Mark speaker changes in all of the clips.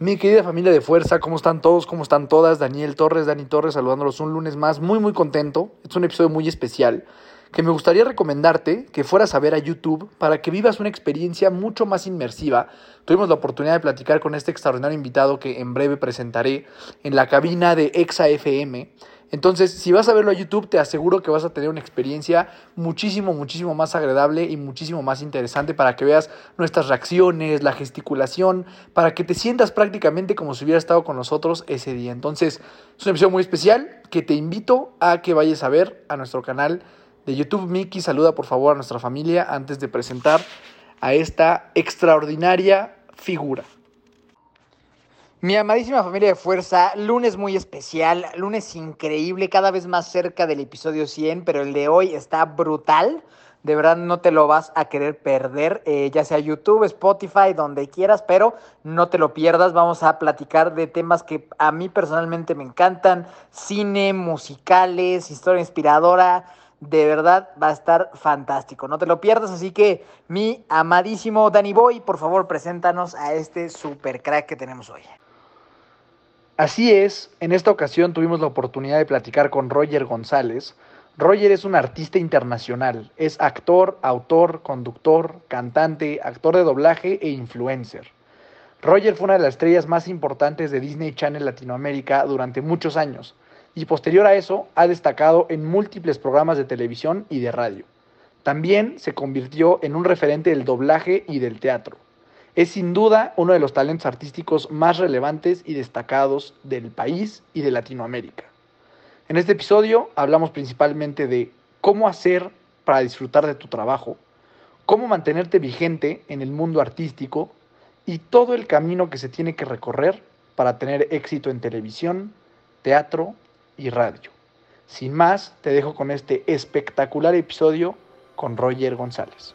Speaker 1: Mi querida familia de fuerza, ¿cómo están todos? ¿Cómo están todas? Daniel Torres, Dani Torres, saludándolos un lunes más, muy muy contento. Es un episodio muy especial que me gustaría recomendarte que fueras a ver a YouTube para que vivas una experiencia mucho más inmersiva. Tuvimos la oportunidad de platicar con este extraordinario invitado que en breve presentaré en la cabina de Exa FM. Entonces, si vas a verlo a YouTube, te aseguro que vas a tener una experiencia muchísimo, muchísimo más agradable y muchísimo más interesante para que veas nuestras reacciones, la gesticulación, para que te sientas prácticamente como si hubieras estado con nosotros ese día. Entonces, es una episodio muy especial que te invito a que vayas a ver a nuestro canal de YouTube. Miki, saluda por favor a nuestra familia antes de presentar a esta extraordinaria figura.
Speaker 2: Mi amadísima familia de fuerza, lunes muy especial, lunes increíble, cada vez más cerca del episodio 100, pero el de hoy está brutal. De verdad no te lo vas a querer perder, eh, ya sea YouTube, Spotify, donde quieras, pero no te lo pierdas. Vamos a platicar de temas que a mí personalmente me encantan, cine, musicales, historia inspiradora. De verdad va a estar fantástico, no te lo pierdas. Así que mi amadísimo Danny Boy, por favor, preséntanos a este super crack que tenemos hoy.
Speaker 1: Así es, en esta ocasión tuvimos la oportunidad de platicar con Roger González. Roger es un artista internacional, es actor, autor, conductor, cantante, actor de doblaje e influencer. Roger fue una de las estrellas más importantes de Disney Channel Latinoamérica durante muchos años y posterior a eso ha destacado en múltiples programas de televisión y de radio. También se convirtió en un referente del doblaje y del teatro. Es sin duda uno de los talentos artísticos más relevantes y destacados del país y de Latinoamérica. En este episodio hablamos principalmente de cómo hacer para disfrutar de tu trabajo, cómo mantenerte vigente en el mundo artístico y todo el camino que se tiene que recorrer para tener éxito en televisión, teatro y radio. Sin más, te dejo con este espectacular episodio con Roger González.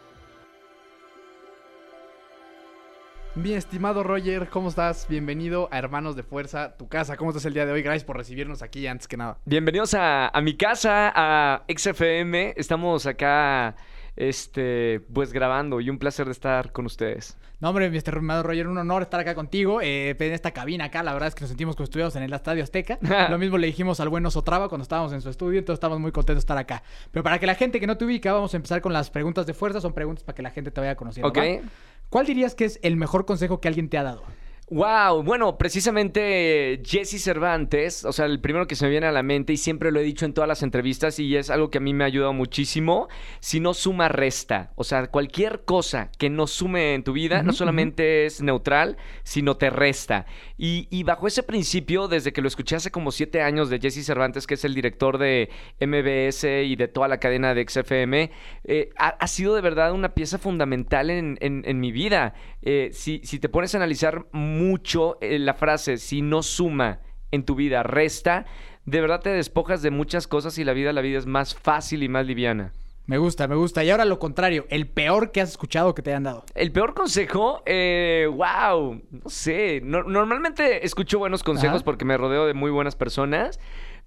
Speaker 3: Mi estimado Roger, ¿cómo estás? Bienvenido a Hermanos de Fuerza, tu casa. ¿Cómo estás el día de hoy? Gracias por recibirnos aquí antes que nada.
Speaker 4: Bienvenidos a, a mi casa, a XFM. Estamos acá, este, pues grabando y un placer de estar con ustedes.
Speaker 3: No, hombre, mi estimado Roger, un honor estar acá contigo, eh, en esta cabina acá. La verdad es que nos sentimos como estuviéramos en el Estadio Azteca. Lo mismo le dijimos al buen Osotrava cuando estábamos en su estudio, entonces estamos muy contentos de estar acá. Pero para que la gente que no te ubica, vamos a empezar con las preguntas de fuerza. Son preguntas para que la gente te vaya conociendo.
Speaker 4: Ok.
Speaker 3: ¿va? ¿Cuál dirías que es el mejor consejo que alguien te ha dado?
Speaker 4: Wow, bueno, precisamente Jesse Cervantes, o sea, el primero que se me viene a la mente y siempre lo he dicho en todas las entrevistas y es algo que a mí me ha ayudado muchísimo, si no suma resta, o sea, cualquier cosa que no sume en tu vida no solamente es neutral, sino te resta. Y, y bajo ese principio, desde que lo escuché hace como siete años de Jesse Cervantes, que es el director de MBS y de toda la cadena de XFM, eh, ha, ha sido de verdad una pieza fundamental en, en- en mi vida. Eh, si, si te pones a analizar mucho eh, la frase, si no suma en tu vida, resta, de verdad te despojas de muchas cosas y la vida, la vida es más fácil y más liviana.
Speaker 3: Me gusta, me gusta. Y ahora lo contrario, el peor que has escuchado que te hayan dado.
Speaker 4: El peor consejo, eh, wow, no sé. No- normalmente escucho buenos consejos
Speaker 3: Ajá.
Speaker 4: porque me rodeo de muy buenas personas,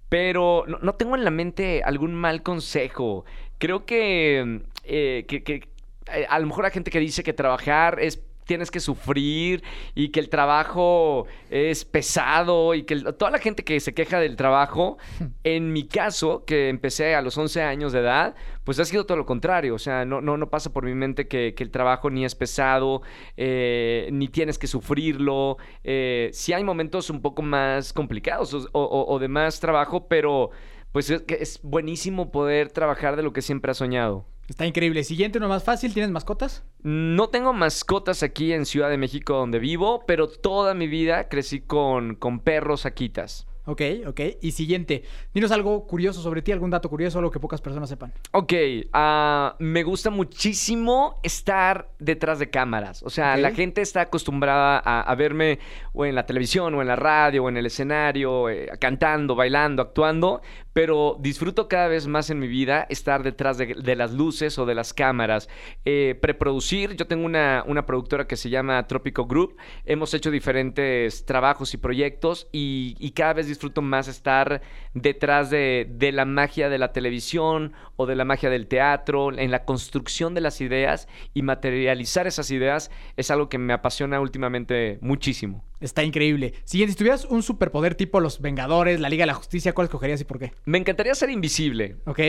Speaker 4: pero no, no tengo en la mente algún mal consejo. Creo que, eh, que, que, eh, a lo mejor la gente que dice que trabajar es tienes que sufrir y que el trabajo es pesado y que el- toda la gente que se queja del trabajo, en mi caso, que empecé a los 11 años de edad, pues ha sido todo lo contrario. O sea, no, no, no pasa por mi mente que, que el trabajo ni es pesado, eh, ni tienes que sufrirlo. Eh, sí hay momentos un poco más complicados o, o- o de más trabajo, pero pues es, es buenísimo poder trabajar de lo que siempre has soñado.
Speaker 3: Está increíble. Siguiente, uno más fácil. ¿Tienes mascotas?
Speaker 4: No tengo mascotas aquí en Ciudad de México donde vivo, pero toda mi vida crecí con, con perros akitas.
Speaker 2: Ok, ok. Y siguiente, dinos algo curioso sobre ti, algún dato curioso, algo que pocas personas sepan.
Speaker 4: Ok, ah, me gusta muchísimo estar detrás de cámaras. O sea, la gente está acostumbrada a, a verme o en la televisión, o en la radio, o en el escenario, eh, cantando, bailando, actuando, pero disfruto cada vez más en mi vida estar detrás de, las luces o de las cámaras. Eh, preproducir, yo tengo una, una productora que se llama Trópico Group. Hemos hecho diferentes trabajos y proyectos y, y cada vez disfruto más estar detrás de, de la magia de la televisión o de la magia del teatro, en la construcción de las ideas y materializar esas ideas es algo que me apasiona últimamente muchísimo.
Speaker 2: Está increíble. Siguiente, si tuvieras un superpoder tipo los Vengadores, la Liga de la Justicia, ¿cuál escogerías y por qué?
Speaker 4: Me encantaría ser invisible.
Speaker 2: ¿Ok?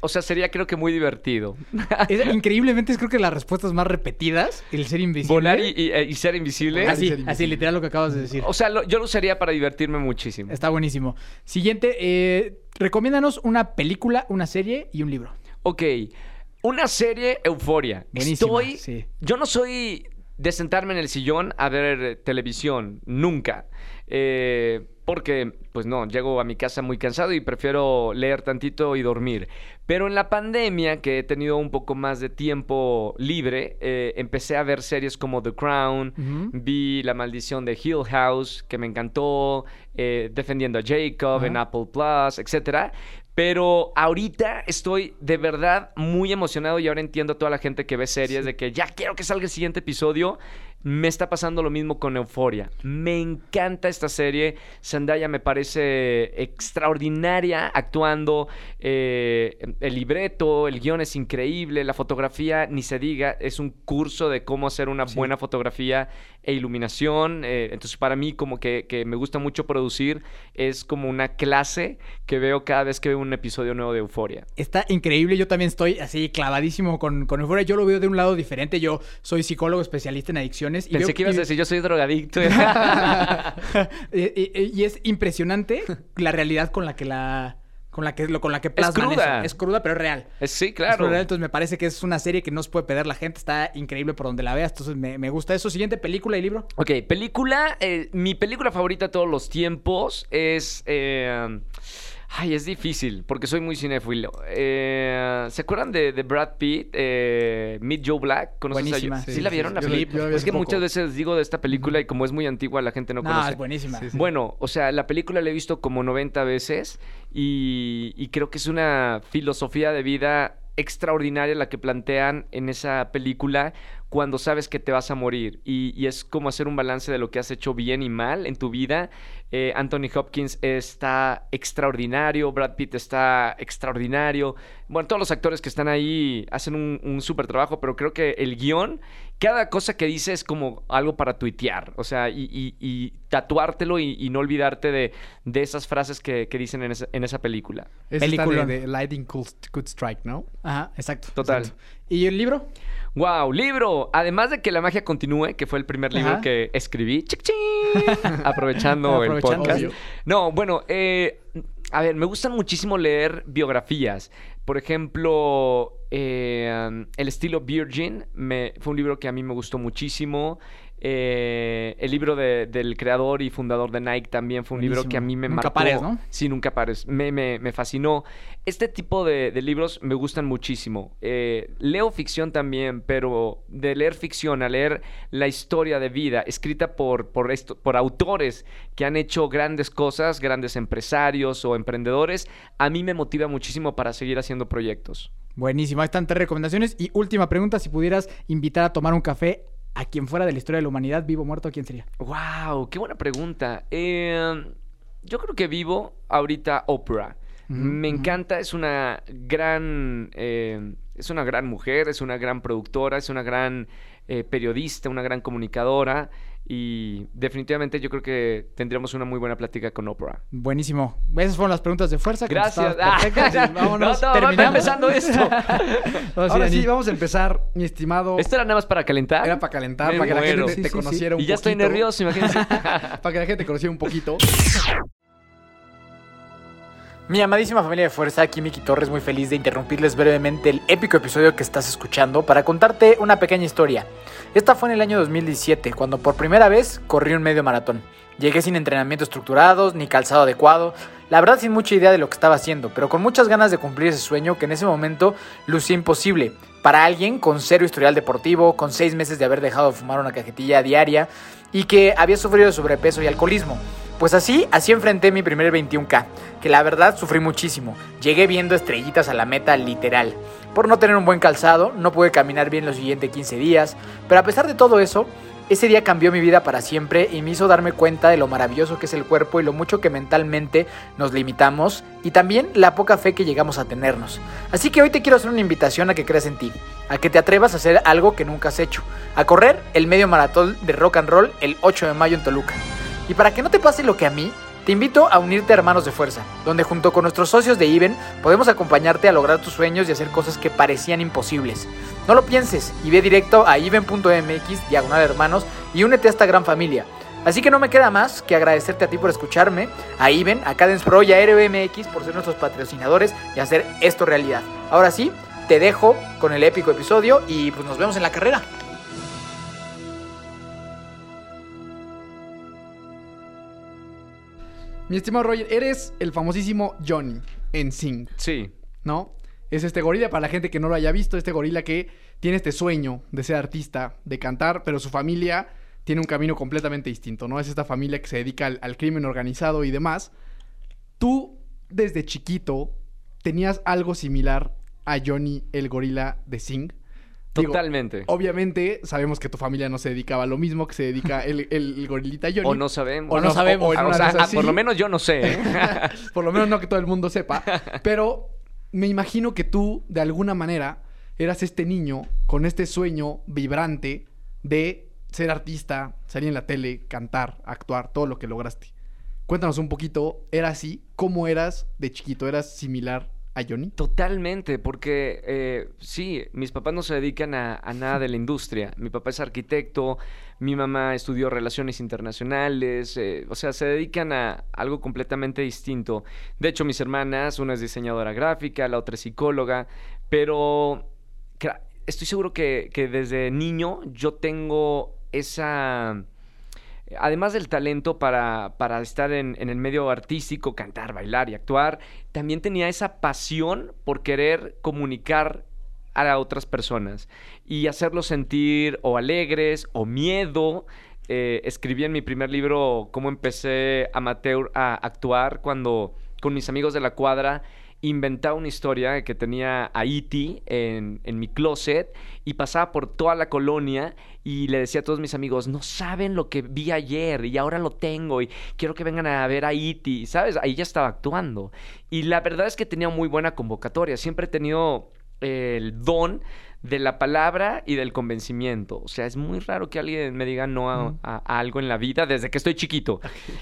Speaker 4: O sea, sería creo que muy divertido.
Speaker 2: Es- increíblemente es creo que las respuestas más repetidas, el ser invisible.
Speaker 4: Volar y, y- y ser invisible.
Speaker 2: Así,
Speaker 1: ser invisible.
Speaker 2: así, literal lo que acabas de decir.
Speaker 4: O sea, lo- yo lo usaría para divertirme muchísimo.
Speaker 2: Está buenísimo. Siguiente, eh, recomiéndanos una película, una serie y un libro.
Speaker 4: Ok, una serie Euforia. Estoy.
Speaker 2: sí.
Speaker 4: Yo no soy de sentarme en el sillón a ver eh, televisión, nunca. Eh, porque, pues no, llego a mi casa muy cansado y prefiero leer tantito y dormir. Pero en la pandemia, que he tenido un poco más de tiempo libre, eh, empecé a ver series como The Crown, vi La Maldición de Hill House, que me encantó, eh, Defendiendo a Jacob en. Apple Plus, etcétera. Pero ahorita estoy de verdad muy emocionado y ahora entiendo a toda la gente que ve series de que ya quiero que salga el siguiente episodio. Me está pasando lo mismo con Euforia. Me encanta esta serie. Zendaya me parece extraordinaria actuando. Eh, el libreto, el guion es increíble. La fotografía, ni se diga, es un curso de cómo hacer una buena fotografía e iluminación. Eh, entonces, para mí, como que, que me gusta mucho producir, es como una clase que veo cada vez que veo un episodio nuevo de Euforia.
Speaker 2: Está increíble. Yo también estoy así clavadísimo con, con Euphoria. Yo lo veo de un lado diferente. Yo soy psicólogo especialista en adicciones. Y
Speaker 4: Pensé
Speaker 2: veo-
Speaker 4: que ibas
Speaker 2: y-
Speaker 4: a decir, yo soy drogadicto.
Speaker 2: y, y- y es impresionante la realidad con la que la con la que con la que plasman
Speaker 4: cruda.
Speaker 2: eso. Es cruda, pero es real.
Speaker 4: Eh, sí,
Speaker 2: Es
Speaker 4: claro.
Speaker 2: real, entonces me parece que es una serie que no se puede perder la gente. Está increíble por donde la veas. Entonces me, me gusta eso. Siguiente película y libro.
Speaker 4: Ok, película. eh, mi película favorita de todos los tiempos es. eh, ay, es difícil porque soy muy cinéfilo. Eh, ¿Se acuerdan de, de Brad Pitt? Eh, Meet Joe Black. ¿Conoces a. ¿Sí,
Speaker 2: Sí,
Speaker 4: la
Speaker 1: sí,
Speaker 4: vieron
Speaker 1: sí.
Speaker 4: la
Speaker 1: la-
Speaker 4: película?
Speaker 1: yo
Speaker 4: es que muchas veces digo de esta película y como es muy antigua la gente no
Speaker 2: No,
Speaker 4: conoce.
Speaker 2: es buenísima.
Speaker 1: Sí, sí.
Speaker 4: Bueno, o sea, la película la he visto como 90 veces y, y creo que es una filosofía de vida extraordinaria la que plantean en esa película cuando sabes que te vas a morir y, es como hacer un balance de lo que has hecho bien y mal en tu vida. Eh, Anthony Hopkins está extraordinario, Brad Pitt está extraordinario. Bueno, todos los actores que están ahí hacen un, un súper trabajo, pero creo que el guion, cada cosa que dice es como algo para tuitear, o sea, y, y- y tatuártelo y, y no olvidarte de, de esas frases que, que dicen en esa, en esa película.
Speaker 1: Es esta de, de Lightning Could, Could Strike, ¿no?
Speaker 2: Ajá, exacto.
Speaker 4: Total.
Speaker 2: exacto. ¿Y el libro?
Speaker 4: Wow, libro. Además de que la magia continúe, que fue el primer libro
Speaker 2: Ajá.
Speaker 4: que escribí, chic, chic, aprovechando, el podcast.
Speaker 1: Obvio.
Speaker 4: No, bueno, eh, a ver, me gusta muchísimo leer biografías. Por ejemplo, eh, el estilo Virgin me, fue un libro que a mí me gustó muchísimo. Eh, el libro de- del creador y fundador de Nike también fue un libro que a mí me
Speaker 2: Nunca
Speaker 4: marcó.
Speaker 2: pares, ¿no?
Speaker 4: Sí, nunca pares. Me, me- me fascinó. Este tipo de, de libros me gustan muchísimo. Eh, leo ficción también, pero de leer ficción a leer la historia de vida escrita por, por, esto, por autores que han hecho grandes cosas, grandes empresarios o emprendedores, a mí me motiva muchísimo para seguir haciendo proyectos.
Speaker 2: Buenísimo, están tres recomendaciones. Y última pregunta, si pudieras invitar a tomar un café a quien fuera de la historia de la humanidad, vivo o muerto, ¿quién sería?
Speaker 4: ¡Wow! ¡Qué buena pregunta! Eh, yo creo que vivo ahorita Oprah. Me encanta, es una gran. eh, es una gran mujer, es una gran productora, es una gran eh, periodista, una gran comunicadora. Y definitivamente yo creo que tendríamos una muy buena plática con Oprah.
Speaker 2: Buenísimo. Esas fueron las preguntas de fuerza.
Speaker 4: Gracias.
Speaker 2: perfectas. Vámonos.
Speaker 4: no, no,
Speaker 2: terminamos.
Speaker 4: empezando esto.
Speaker 2: Ahora sí,
Speaker 1: Ahora sí,
Speaker 2: Dani.
Speaker 1: vamos a empezar, mi estimado.
Speaker 4: Esto era nada más para calentar.
Speaker 1: Era para calentar, para que la gente te, te
Speaker 2: Sí, sí, sí.
Speaker 1: conociera un
Speaker 4: y ya estoy
Speaker 1: poquito.
Speaker 4: nervioso, imagínense.
Speaker 1: para que la gente te conociera un poquito.
Speaker 5: Mi amadísima familia de fuerza, aquí Miki Torres, muy feliz de interrumpirles brevemente el épico episodio que estás escuchando para contarte una pequeña historia. Esta fue en el año 2017, cuando por primera vez corrí un medio maratón.
Speaker 2: Llegué sin entrenamiento estructurados, ni calzado adecuado, la verdad sin mucha idea de lo que estaba haciendo, pero con muchas ganas de cumplir ese sueño que en ese momento lucía imposible. Para alguien con cero historial deportivo, con seis meses de haber dejado de fumar una cajetilla diaria y que había sufrido de sobrepeso y alcoholismo. Pues así, así enfrenté mi primer 21K, que la verdad sufrí muchísimo. Llegué viendo estrellitas a la meta literal. Por no tener un buen calzado, no pude caminar bien los siguientes 15 días, pero a pesar de todo eso, ese día cambió mi vida para siempre y me hizo darme cuenta de lo maravilloso que es el cuerpo y lo mucho que mentalmente nos limitamos y también la poca fe que llegamos a tenernos. Así que hoy te quiero hacer una invitación a que creas en ti, a que te atrevas a hacer algo que nunca has hecho, a correr el medio maratón de rock and roll el 8 de mayo en Toluca. Y para que no te pase lo que a mí, te invito a unirte a Hermanos de Fuerza, donde junto con nuestros socios de IBEN podemos acompañarte a lograr tus sueños y hacer cosas que parecían imposibles. No lo pienses y ve directo a iben.mx, diagonal hermanos, y únete a esta gran familia. Así que no me queda más que agradecerte a ti por escucharme, a Iben, a Cadence Pro y a RBMX por ser nuestros patrocinadores y hacer esto realidad. Ahora sí, te dejo con el épico episodio y pues nos vemos en la carrera.
Speaker 1: Mi estimado Roger, eres el famosísimo Johnny en Sing,
Speaker 4: Sí.
Speaker 1: ¿no? Es este gorila, para la gente que no lo haya visto, este gorila que tiene este sueño de ser artista, de cantar, pero su familia tiene un camino completamente distinto, ¿no? Es esta familia que se dedica al, al crimen organizado y demás. Tú, desde chiquito, tenías algo similar a Johnny el gorila de Sing. Digo,
Speaker 4: Totalmente.
Speaker 1: Obviamente, sabemos que tu familia no se dedicaba a lo mismo que se dedica el, el- el gorilita Johnny.
Speaker 4: O no sabemos.
Speaker 1: O no sabemos.
Speaker 4: O-
Speaker 1: en
Speaker 4: o sea, ah, por lo menos yo no sé. ¿eh?
Speaker 1: Por lo menos no que todo el mundo sepa. Pero me imagino que tú, de alguna manera, eras este niño con este sueño vibrante de ser artista, salir en la tele, cantar, actuar, todo lo que lograste. Cuéntanos un poquito, ¿era así? ¿Cómo eras de chiquito? ¿Eras similar a Johnny?
Speaker 4: Totalmente, porque eh, sí, mis papás no se dedican a, nada de la industria. Mi papá es arquitecto, mi mamá estudió relaciones internacionales, eh, o sea, se dedican a algo completamente distinto. De hecho, mis hermanas, una es diseñadora gráfica, la otra es psicóloga, pero estoy seguro que desde niño yo tengo esa... Además del talento para, para estar en, en el medio artístico, cantar, bailar y actuar, también tenía esa pasión por querer comunicar a otras personas y hacerlos sentir o alegres o miedo. Eh, escribí en mi primer libro cómo empecé amateur a actuar cuando con mis amigos de la cuadra inventaba una historia que tenía a E.T. En, en mi closet y pasaba por toda la colonia y le decía a todos mis amigos, no saben lo que vi ayer y ahora lo tengo y quiero que vengan a ver a E.T. ¿Sabes? Ahí ya estaba actuando. Y la verdad es que tenía muy buena convocatoria. Siempre he tenido eh, el don de la palabra y del convencimiento. O sea, es muy raro que alguien me diga no a, a- a algo en la vida desde que estoy chiquito.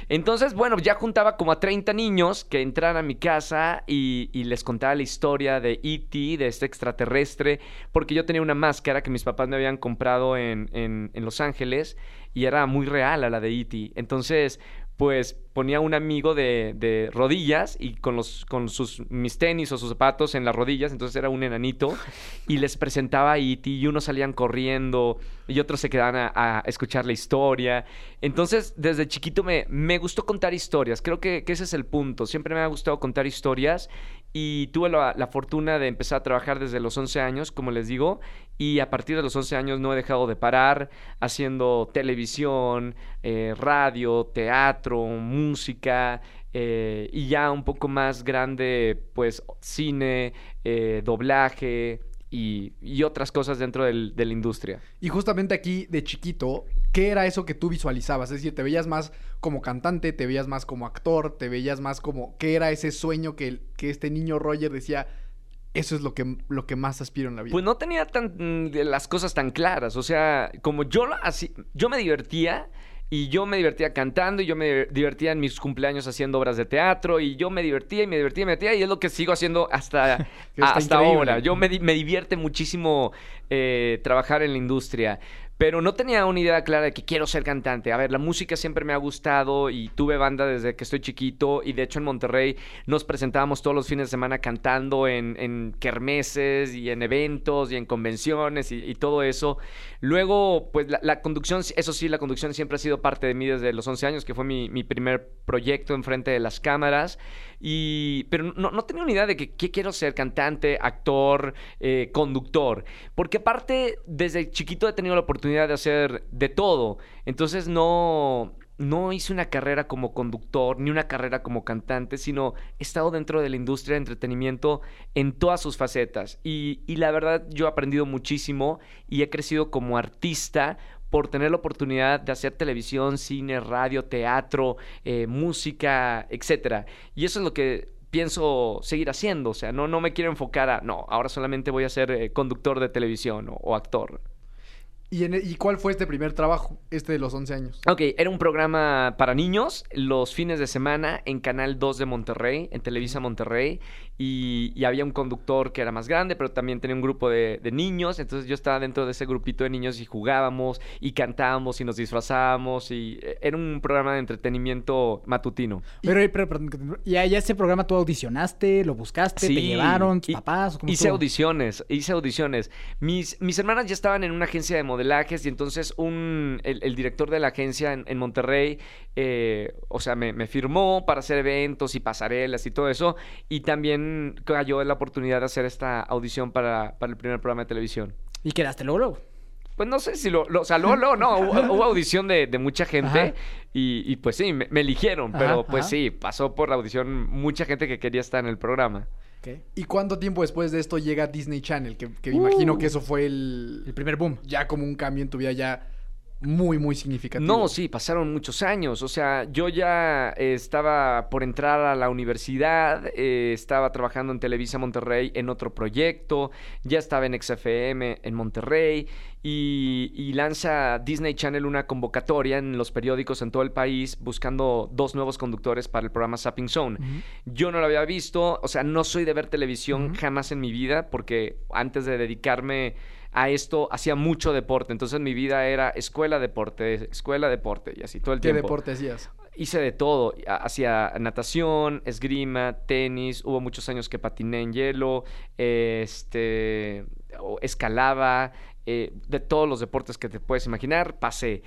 Speaker 4: Entonces, bueno, ya juntaba como a 30 niños que entraran a mi casa y, y les contaba la historia de E.T., de este extraterrestre, porque yo tenía una máscara que mis papás me habían comprado en, en- en Los Ángeles y era muy real a la de E.T. Entonces, pues ponía un amigo de, de rodillas y con, los, con sus, mis tenis o sus zapatos en las rodillas, entonces era un enanito, y les presentaba a E.T. y unos salían corriendo y otros se quedaban a, a escuchar la historia. Entonces, desde chiquito me, me gustó contar historias, creo que, que ese es el punto, siempre me ha gustado contar historias y tuve la, fortuna de empezar a trabajar desde los 11 años, como les digo, y a partir de los 11 años no he dejado de parar haciendo televisión, eh, radio, teatro, música. eh, y ya un poco más grande, pues cine, eh, doblaje y, y otras cosas dentro del- de la industria.
Speaker 1: Y justamente aquí, de chiquito, ¿qué era eso que tú visualizabas? Es decir, ¿te veías más como cantante, te veías más como actor, te veías más como... ¿Qué era ese sueño que, que este niño Roger decía, eso es lo que, lo que más aspiro en la vida?
Speaker 4: Pues no tenía tan, las cosas tan claras. O sea, como yo, así, yo me divertía y yo me divertía cantando y yo me divertía en mis cumpleaños haciendo obras de teatro y yo me divertía y me divertía y me divertía y es lo que sigo haciendo hasta, hasta
Speaker 1: increíble.
Speaker 4: ahora. Yo me, me divierte muchísimo eh, trabajar en la industria. Pero no tenía una idea clara de que quiero ser cantante. A ver, la música siempre me ha gustado y tuve banda desde que estoy chiquito y de hecho en Monterrey nos presentábamos todos los fines de semana cantando en, en kermeses y en eventos y en convenciones y, y todo eso. Luego, pues la, la, conducción, eso sí, la conducción siempre ha sido parte de mí desde los 11 años, que fue mi, mi primer proyecto enfrente de las cámaras. Y, pero no, no tenía una idea de que, quiero ser, cantante, actor, eh, conductor. Porque aparte, desde chiquito he tenido la oportunidad de hacer de todo. Entonces no, no hice una carrera como conductor ni una carrera como cantante, sino he estado dentro de la industria de entretenimiento en todas sus facetas. Y, la verdad, yo he aprendido muchísimo y he crecido como artista por tener la oportunidad de hacer televisión, cine, radio, teatro, eh, música, etc. Y eso es lo que pienso seguir haciendo. O sea, no, no me quiero enfocar a, no, ahora solamente voy a ser eh, conductor de televisión o actor.
Speaker 1: ¿Y, en, ¿Y, cuál fue este primer trabajo, este de los 11 años?
Speaker 4: Ok, era un programa para niños los fines de semana en Canal 2 de Monterrey, en Televisa Monterrey. Y, y había un conductor que era más grande, pero también tenía un grupo de, de, niños. Entonces yo estaba dentro de ese grupito de niños y jugábamos y cantábamos y nos disfrazábamos. Y eh, era un programa de entretenimiento matutino.
Speaker 2: Pero, pero, pero ¿y allá ese programa tú audicionaste, lo buscaste, sí, te llevaron, tus papás?
Speaker 4: ¿cómo hice audiciones, hice audiciones. Mis, mis hermanas ya estaban en una agencia de modelajes y entonces un, el, el director de la agencia en, en Monterrey, eh, o sea, me, me, firmó para hacer eventos y pasarelas y todo eso. Y también cayó la oportunidad de hacer esta audición para, para el primer programa de televisión.
Speaker 2: ¿Y quedaste luego? luego?
Speaker 4: Pues no sé si lo, lo o sea, luego, luego no, hubo, hubo, audición de, de mucha gente y, y, pues sí, me, me eligieron, pero ajá, pues ajá. sí, pasó por la audición mucha gente que quería estar en el programa.
Speaker 1: Okay. ¿Y cuánto tiempo después de esto llega Disney Channel? Que, que me uh, imagino que eso fue el,
Speaker 2: el primer boom.
Speaker 1: Ya como un cambio en tu vida ya muy, muy significativo.
Speaker 4: No, sí, pasaron muchos años. O sea, yo ya eh, estaba por entrar a la universidad, eh, estaba trabajando en Televisa Monterrey en otro proyecto, ya estaba en XFM en Monterrey y, y, lanza Disney Channel una convocatoria en los periódicos en todo el país buscando dos nuevos conductores para el programa Sapping Zone. Uh -huh. Yo no lo había visto, o sea, no soy de ver televisión uh -huh. jamás en mi vida porque antes de dedicarme a esto hacía mucho deporte. Entonces mi vida era escuela, deporte, escuela, deporte y así todo el
Speaker 1: ¿Qué
Speaker 4: tiempo.
Speaker 1: ¿Qué deporte hacías?
Speaker 4: Hice de todo. Hacía natación, esgrima, tenis. Hubo muchos años que patiné en hielo, este, escalaba. Eh, de todos los deportes que te puedes imaginar, pasé.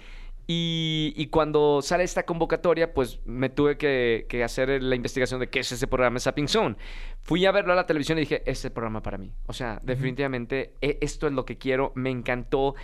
Speaker 4: Y, y, cuando sale esta convocatoria, pues me tuve que, que, hacer la investigación de qué es ese programa Sapping Zone. Fui a verlo a la televisión y dije, este es el programa para mí. O sea, definitivamente uh -huh. esto es lo que quiero, me encantó.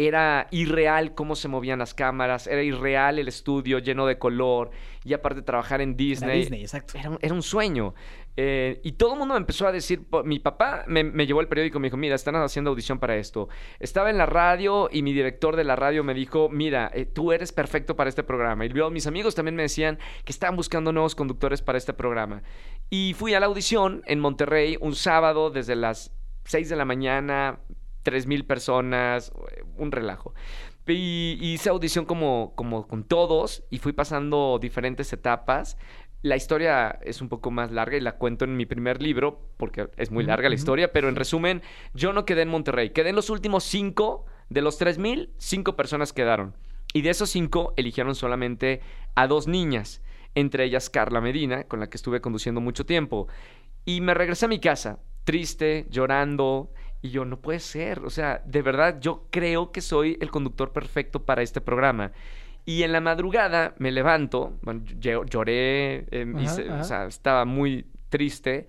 Speaker 4: Era irreal cómo se movían las cámaras, era irreal el estudio lleno de color y aparte trabajar en Disney.
Speaker 2: Era Disney, exacto.
Speaker 4: Era un, era un sueño. Eh, y todo el mundo me empezó a decir, mi papá me, me, llevó el periódico y me dijo, mira, están haciendo audición para esto. Estaba en la radio y mi director de la radio me dijo, mira, eh, tú eres perfecto para este programa. Y luego mis amigos también me decían que estaban buscando nuevos conductores para este programa. Y fui a la audición en Monterrey un sábado desde las 6 de la mañana, 3 mil personas, un relajo. Y, y hice audición como, como con todos y fui pasando diferentes etapas. La historia es un poco más larga y la cuento en mi primer libro porque es muy larga la historia, pero en resumen, yo no quedé en Monterrey, quedé en los últimos cinco, de los 3000, cinco personas quedaron. Y de esos cinco eligieron solamente a dos niñas, entre ellas Carla Medina, con la que estuve conduciendo mucho tiempo. Y me regresé a mi casa, triste, llorando, y yo, no puede ser, o sea, de verdad yo creo que soy el conductor perfecto para este programa. Y en la madrugada me levanto, bueno, lloré, eh, ajá, hice, ajá. O sea, estaba muy triste.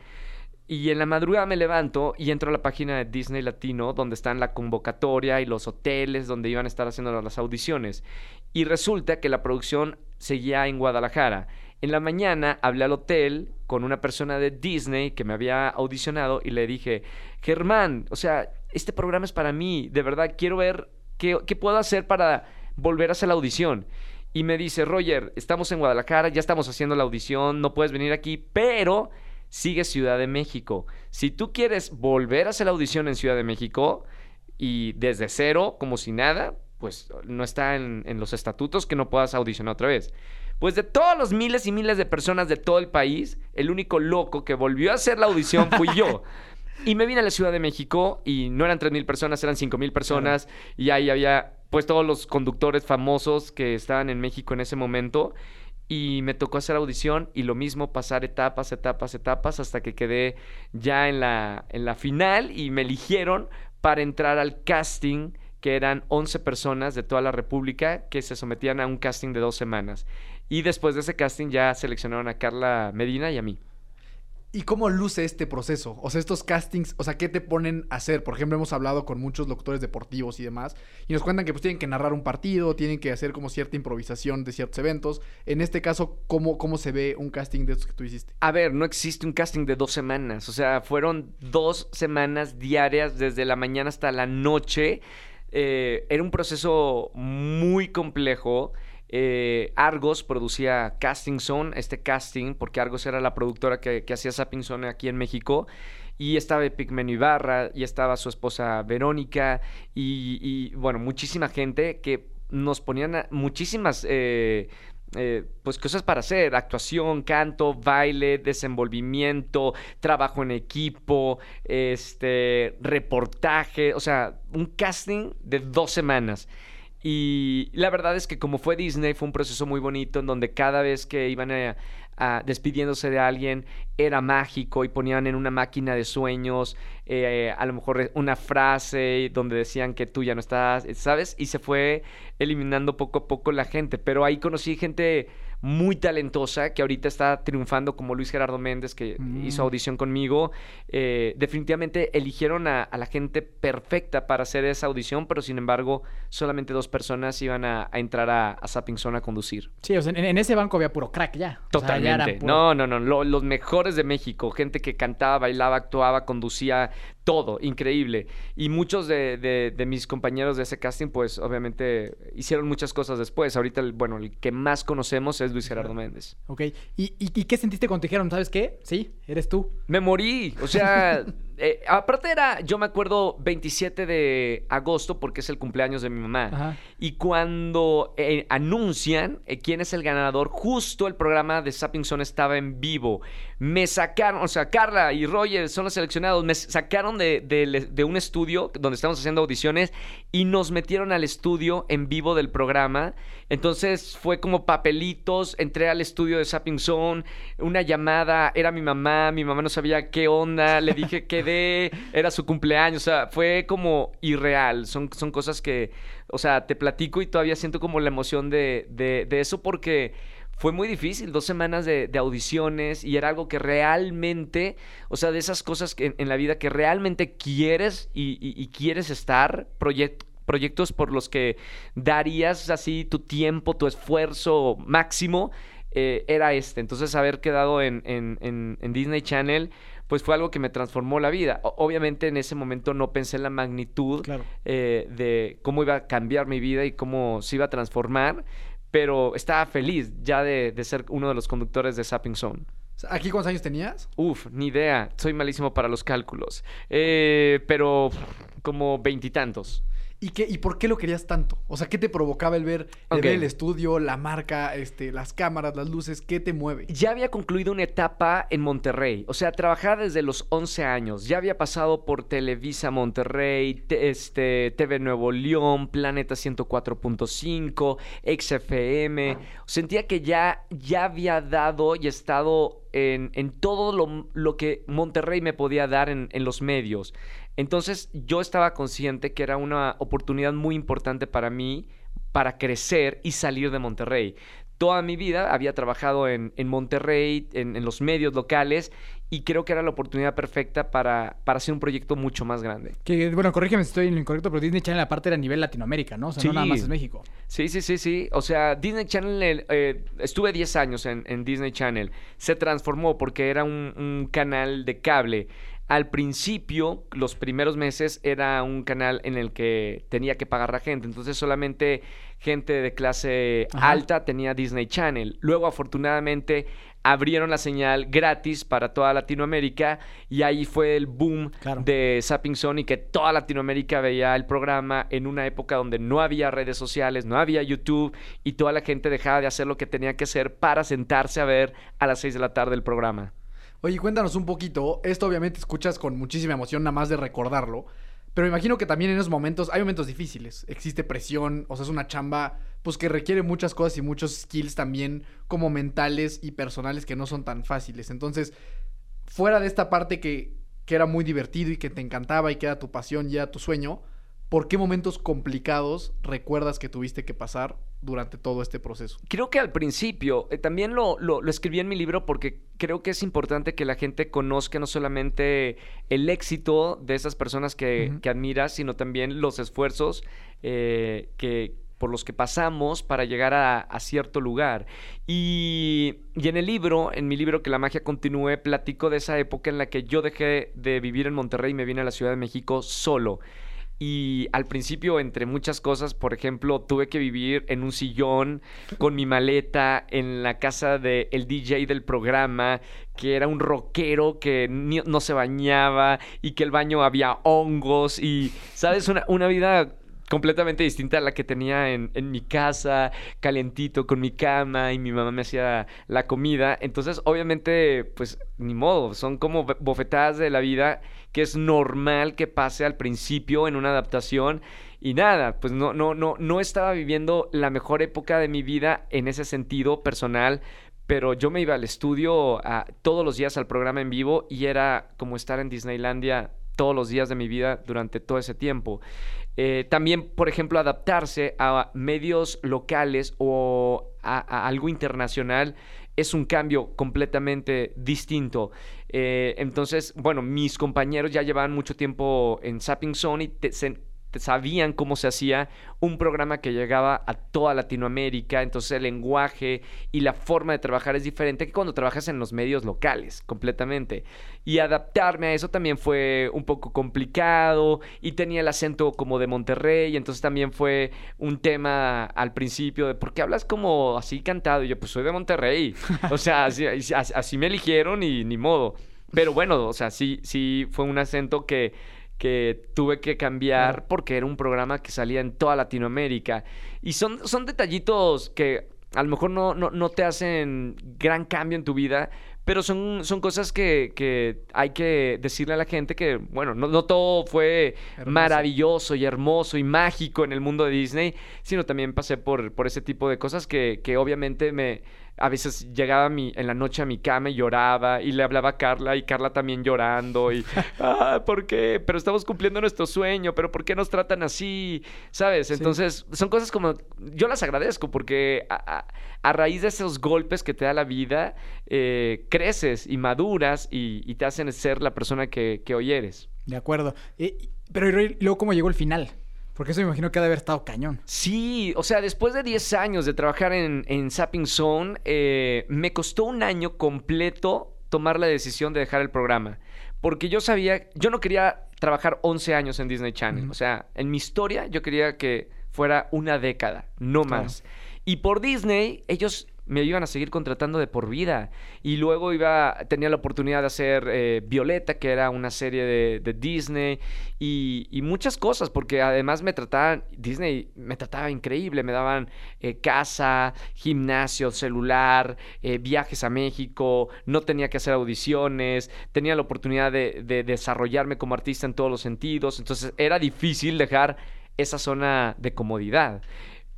Speaker 4: Y en la madrugada me levanto y entro a la página de Disney Latino, donde están la convocatoria y los hoteles donde iban a estar haciendo las audiciones. Y resulta que la producción seguía en Guadalajara. En la mañana hablé al hotel con una persona de Disney que me había audicionado y le dije, Germán, o sea, este programa es para mí, de verdad quiero ver qué, puedo hacer para volver a hacer la audición. Y me dice, Roger, estamos en Guadalajara, ya estamos haciendo la audición, no puedes venir aquí, pero sigue Ciudad de México. Si tú quieres volver a hacer la audición en Ciudad de México y desde cero, como si nada, pues no está en, en los estatutos que no puedas audicionar otra vez. Pues de todos los miles y miles de personas de todo el país, el único loco que volvió a hacer la audición fui yo. Y me vine a la Ciudad de México y no eran 3.000 personas, eran 5.000 personas. Y ahí había pues todos los conductores famosos que estaban en México en ese momento. Y me tocó hacer audición y lo mismo, pasar etapas, etapas, etapas, hasta que quedé ya en la, en la final y me eligieron para entrar al casting, que eran 11 personas de toda la República que se sometían a un casting de dos semanas. Y después de ese casting ya seleccionaron a Carla Medina y a mí.
Speaker 1: ¿Y cómo luce este proceso? O sea, estos castings, o sea, ¿qué te ponen a hacer? Por ejemplo, hemos hablado con muchos locutores deportivos y demás, y nos cuentan que pues tienen que narrar un partido, tienen que hacer como cierta improvisación de ciertos eventos. En este caso, ¿cómo, cómo se ve un casting de estos que tú hiciste?
Speaker 4: A ver, no existe un casting de dos semanas. O sea, fueron dos semanas diarias desde la mañana hasta la noche. Eh, era un proceso muy complejo. Eh, Argos producía Casting Zone, este casting, porque Argos era la productora que, hacía Zapping Zone aquí en México. Y estaba Epigmenio Ibarra, y estaba su esposa Verónica, y, bueno, muchísima gente que nos ponían muchísimas eh, eh, pues cosas para hacer, actuación, canto, baile, desenvolvimiento, trabajo en equipo, este, reportaje, o sea, un casting de dos semanas. Y la verdad es que como fue Disney, fue un proceso muy bonito en donde cada vez que iban a, despidiéndose de alguien era mágico y ponían en una máquina de sueños eh, a lo mejor una frase donde decían que tú ya no estás, ¿sabes? Y se fue eliminando poco a poco la gente. Pero ahí conocí gente muy talentosa que ahorita está triunfando como Luis Gerardo Méndez que
Speaker 1: Mm.
Speaker 4: hizo audición conmigo. Eh, definitivamente eligieron a, a la gente perfecta para hacer esa audición, pero sin embargo solamente dos personas iban a, a entrar a, a Zapping Zone a conducir.
Speaker 2: Sí, o sea, en, en ese banco había puro crack ya. O sea, ya
Speaker 4: Totalmente.
Speaker 2: eran puro-
Speaker 4: No, no, no. lo- los mejores de México. Gente que cantaba, bailaba, actuaba, conducía, todo. Increíble. Y muchos de, de- de mis compañeros de ese casting, pues obviamente hicieron muchas cosas después. Ahorita, el, bueno, el que más conocemos es Luis Gerardo Méndez.
Speaker 2: Ok. ¿Y, y, y qué sentiste cuando te dijeron, sabes qué? Sí, eres tú.
Speaker 4: Me morí. O sea, eh, aparte era, yo me acuerdo, 27 de agosto, porque es el cumpleaños de mi mamá.
Speaker 2: Ajá.
Speaker 4: Y cuando eh, anuncian eh, quién es el ganador, justo el programa de Zapping Zone estaba en vivo. Me sacaron, o sea, Carla y Roger son los seleccionados, me sacaron de, de- de un estudio donde estamos haciendo audiciones y nos metieron al estudio en vivo del programa. Entonces fue como papelitos, entré al estudio de Zapping Zone, una llamada, era mi mamá, mi mamá no sabía qué onda, le dije quedé, era su cumpleaños, o sea, fue como irreal, son, son cosas que, o sea, te platico y todavía siento como la emoción de, de- eso porque fue muy difícil, dos semanas de, audiciones y era algo que realmente, o sea, de esas cosas que en, la vida que realmente quieres y, y- quieres estar, proyec- proyectos por los que darías así tu tiempo, tu esfuerzo máximo, eh, era este. Entonces, haber quedado en, en- en- en Disney Channel, pues fue algo que me transformó la vida. O- obviamente en ese momento no pensé en la magnitud
Speaker 2: Claro.
Speaker 4: eh, de cómo iba a cambiar mi vida y cómo se iba a transformar, pero estaba feliz ya de, de ser uno de los conductores de Zapping Zone.
Speaker 1: ¿Aquí cuántos años tenías?
Speaker 4: Uf, ni idea, soy malísimo para los cálculos, Eh, pero como veintitantos.
Speaker 1: ¿Y, qué, ¿Y por qué lo querías tanto? O sea, ¿qué te provocaba el ver, el, ver el estudio, la marca, este, las cámaras, las luces? ¿Qué te mueve?
Speaker 4: Ya había concluido una etapa en Monterrey, o sea, trabajaba desde los 11 años, ya había pasado por Televisa Monterrey, te- este, TV Nuevo León, Planeta 104.5, XFM, sentía que ya, ya había dado y estado en, en todo lo, lo que Monterrey me podía dar en, en los medios. Entonces yo estaba consciente que era una oportunidad muy importante para mí para crecer y salir de Monterrey. Toda mi vida había trabajado en, en Monterrey, en, en los medios locales, y creo que era la oportunidad perfecta para, para hacer un proyecto mucho más grande.
Speaker 2: Que, bueno, corrígeme si estoy en lo incorrecto, pero Disney Channel aparte era a nivel Latinoamérica, ¿no? O sea, no nada más es México.
Speaker 4: Sí, sí, sí, sí. O sea, Disney Channel, eh, estuve 10 años en, en Disney Channel. Se transformó porque era un, un canal de cable. Al principio, los primeros meses, era un canal en el que tenía que pagar la gente. Entonces, solamente gente de clase
Speaker 2: Ajá.
Speaker 4: alta tenía Disney Channel. Luego, afortunadamente, abrieron la señal gratis para toda Latinoamérica y ahí fue el boom
Speaker 2: Claro.
Speaker 4: de Zapping Zone y que toda Latinoamérica veía el programa en una época donde no había redes sociales, no había YouTube y toda la gente dejaba de hacer lo que tenía que hacer para sentarse a ver a las 6 de la tarde el programa.
Speaker 1: Oye, cuéntanos un poquito. Esto obviamente escuchas con muchísima emoción nada más de recordarlo. Pero me imagino que también en esos momentos hay momentos difíciles. Existe presión, o sea, es una chamba pues que requiere muchas cosas y muchos skills también como mentales y personales que no son tan fáciles. Entonces, fuera de esta parte que, que era muy divertido y que te encantaba y que era tu pasión y era tu sueño, ¿por qué momentos complicados recuerdas que tuviste que pasar durante todo este proceso?
Speaker 4: Creo que al principio, eh, también lo, lo, lo, escribí en mi libro porque creo que es importante que la gente conozca no solamente el éxito de esas personas que, uh -huh. que admiras, sino también los esfuerzos eh, que, por los que pasamos para llegar a, a cierto lugar. Y, y, en el libro, en mi libro Que la magia continúe, platico de esa época en la que yo dejé de vivir en Monterrey y me vine a la Ciudad de México solo. Y al principio, entre muchas cosas, por ejemplo, tuve que vivir en un sillón con mi maleta en la casa del el DJ del programa, que era un rockero que no se bañaba y que el baño había hongos y, ¿sabes? Una, una vida completamente distinta a la que tenía en, mi casa, calentito con mi cama y mi mamá me hacía la comida. Entonces, obviamente, pues ni modo, son como bofetadas de la vida que es normal que pase al principio en una adaptación. Y nada, pues no, no, no, no estaba viviendo la mejor época de mi vida en ese sentido personal, pero yo me iba al estudio todos los días al programa en vivo y era como estar en Disneylandia todos los días de mi vida durante todo ese tiempo. Eh, también, por ejemplo, adaptarse a medios locales o a, algo internacional es un cambio completamente distinto. Eh, entonces, bueno, mis compañeros ya llevaban mucho tiempo en Sapping Zone y te, sabían cómo se hacía un programa que llegaba a toda Latinoamérica, entonces el lenguaje y la forma de trabajar es diferente que cuando trabajas en los medios locales, completamente. Y adaptarme a eso también fue un poco complicado y tenía el acento como de Monterrey, entonces también fue un tema al principio de por qué hablas como así cantado. Y yo, pues soy de Monterrey, o sea, así, así me eligieron y ni modo. Pero bueno, o sea, sí, sí fue un acento que que tuve que cambiar porque era un programa que salía en toda Latinoamérica. Y son, son detallitos que a lo mejor no, no, no te hacen gran cambio en tu vida, pero son, son cosas que, que, hay que decirle a la gente que, bueno, no, no todo fue hermoso. maravilloso y hermoso y mágico en el mundo de Disney, sino también pasé por, por ese tipo de cosas que, que obviamente me, a veces llegaba mi, en la noche a mi cama y lloraba y le hablaba a Carla y Carla también llorando y, ah, ¿por qué? Pero estamos cumpliendo nuestro sueño, pero ¿por qué nos tratan así? ¿Sabes? Entonces, sí. son cosas como, yo las agradezco porque a, a, a, raíz de esos golpes que te da la vida, eh, creces y maduras y, y, te hacen ser la persona que, que hoy eres.
Speaker 2: De acuerdo. Eh, pero luego, ¿cómo llegó el final? Porque eso me imagino que ha de haber estado cañón.
Speaker 4: Sí, o sea, después de 10 años de trabajar en, en Sapping Zone, eh, me costó un año completo tomar la decisión de dejar el programa. Porque yo sabía, yo no quería trabajar 11 años en Disney Channel. O sea, en mi historia yo quería que fuera una década, no más. Claro. Y por Disney, ellos me iban a seguir contratando de por vida. Y luego iba, tenía la oportunidad de hacer eh, Violeta, que era una serie de, Disney, y, muchas cosas, porque además me trataban, Disney me trataba increíble, me daban eh, casa, gimnasio, celular, eh, viajes a México, no tenía que hacer audiciones, tenía la oportunidad de desarrollarme como artista en todos los sentidos, entonces era difícil dejar esa zona de comodidad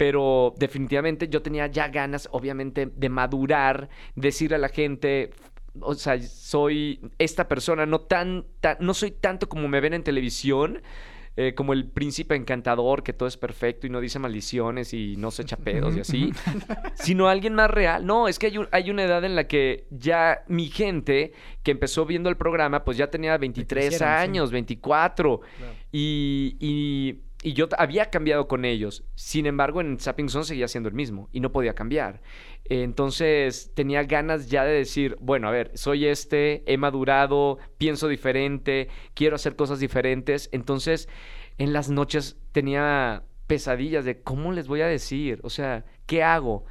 Speaker 4: pero definitivamente yo tenía ya ganas, obviamente, de madurar, decirle a la gente, o sea, soy esta persona, no tan, tan no soy tanto como me ven en televisión. Eh, como el príncipe encantador, que todo es perfecto y no dice maldiciones y no se echa pedos y así, sino alguien más real. No, es que hay, un, hay, una edad en la que ya mi gente que empezó viendo el programa, pues ya tenía 23 años, sí. 24. Claro. Y, y y yo había cambiado con ellos. Sin embargo, en Sapping Zone seguía siendo el mismo y no podía cambiar. Entonces tenía ganas ya de decir, bueno, a ver, soy este, he madurado, pienso diferente, quiero hacer cosas diferentes. Entonces, en las noches tenía pesadillas de cómo les voy a decir, o sea, ¿qué hago?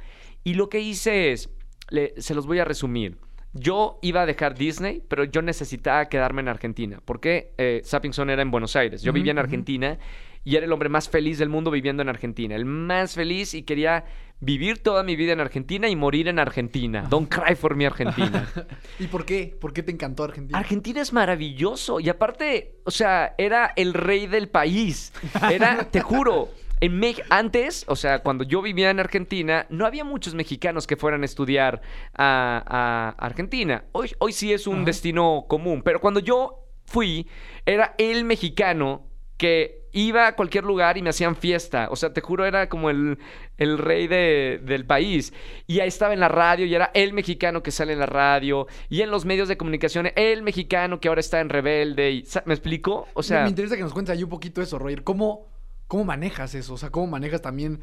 Speaker 4: Y lo que hice es, le, se los voy a resumir. Yo iba a dejar Disney, pero yo necesitaba quedarme en Argentina. porque eh, Sapping Zone era en Buenos Aires. Yo uh -huh, vivía en Argentina. Uh -huh y era el hombre más feliz del mundo viviendo en Argentina. El más feliz y quería vivir toda mi vida en Argentina y morir en Argentina. Don't cry for me, Argentina.
Speaker 1: ¿Y por qué? ¿Por qué te encantó Argentina?
Speaker 4: Argentina es maravilloso y aparte, o sea, era el rey del país. Era, te juro, en antes, o sea, cuando yo vivía en Argentina, no había muchos mexicanos que fueran a estudiar a, a Argentina. Hoy, hoy sí es un
Speaker 2: Ajá.
Speaker 4: destino común, pero cuando yo fui, era el mexicano que iba a cualquier lugar y me hacían fiesta. O sea, te juro, era como el, el rey de- del país. Y ahí estaba en la radio y era el mexicano que sale en la radio. Y en los medios de comunicación, el mexicano que ahora está en Rebelde. Y, ¿Me explico? O
Speaker 1: Me-
Speaker 4: sea,
Speaker 1: me interesa que nos cuentes ahí un poquito eso, Roger. ¿Cómo, ¿Cómo manejas eso? O sea, ¿cómo manejas también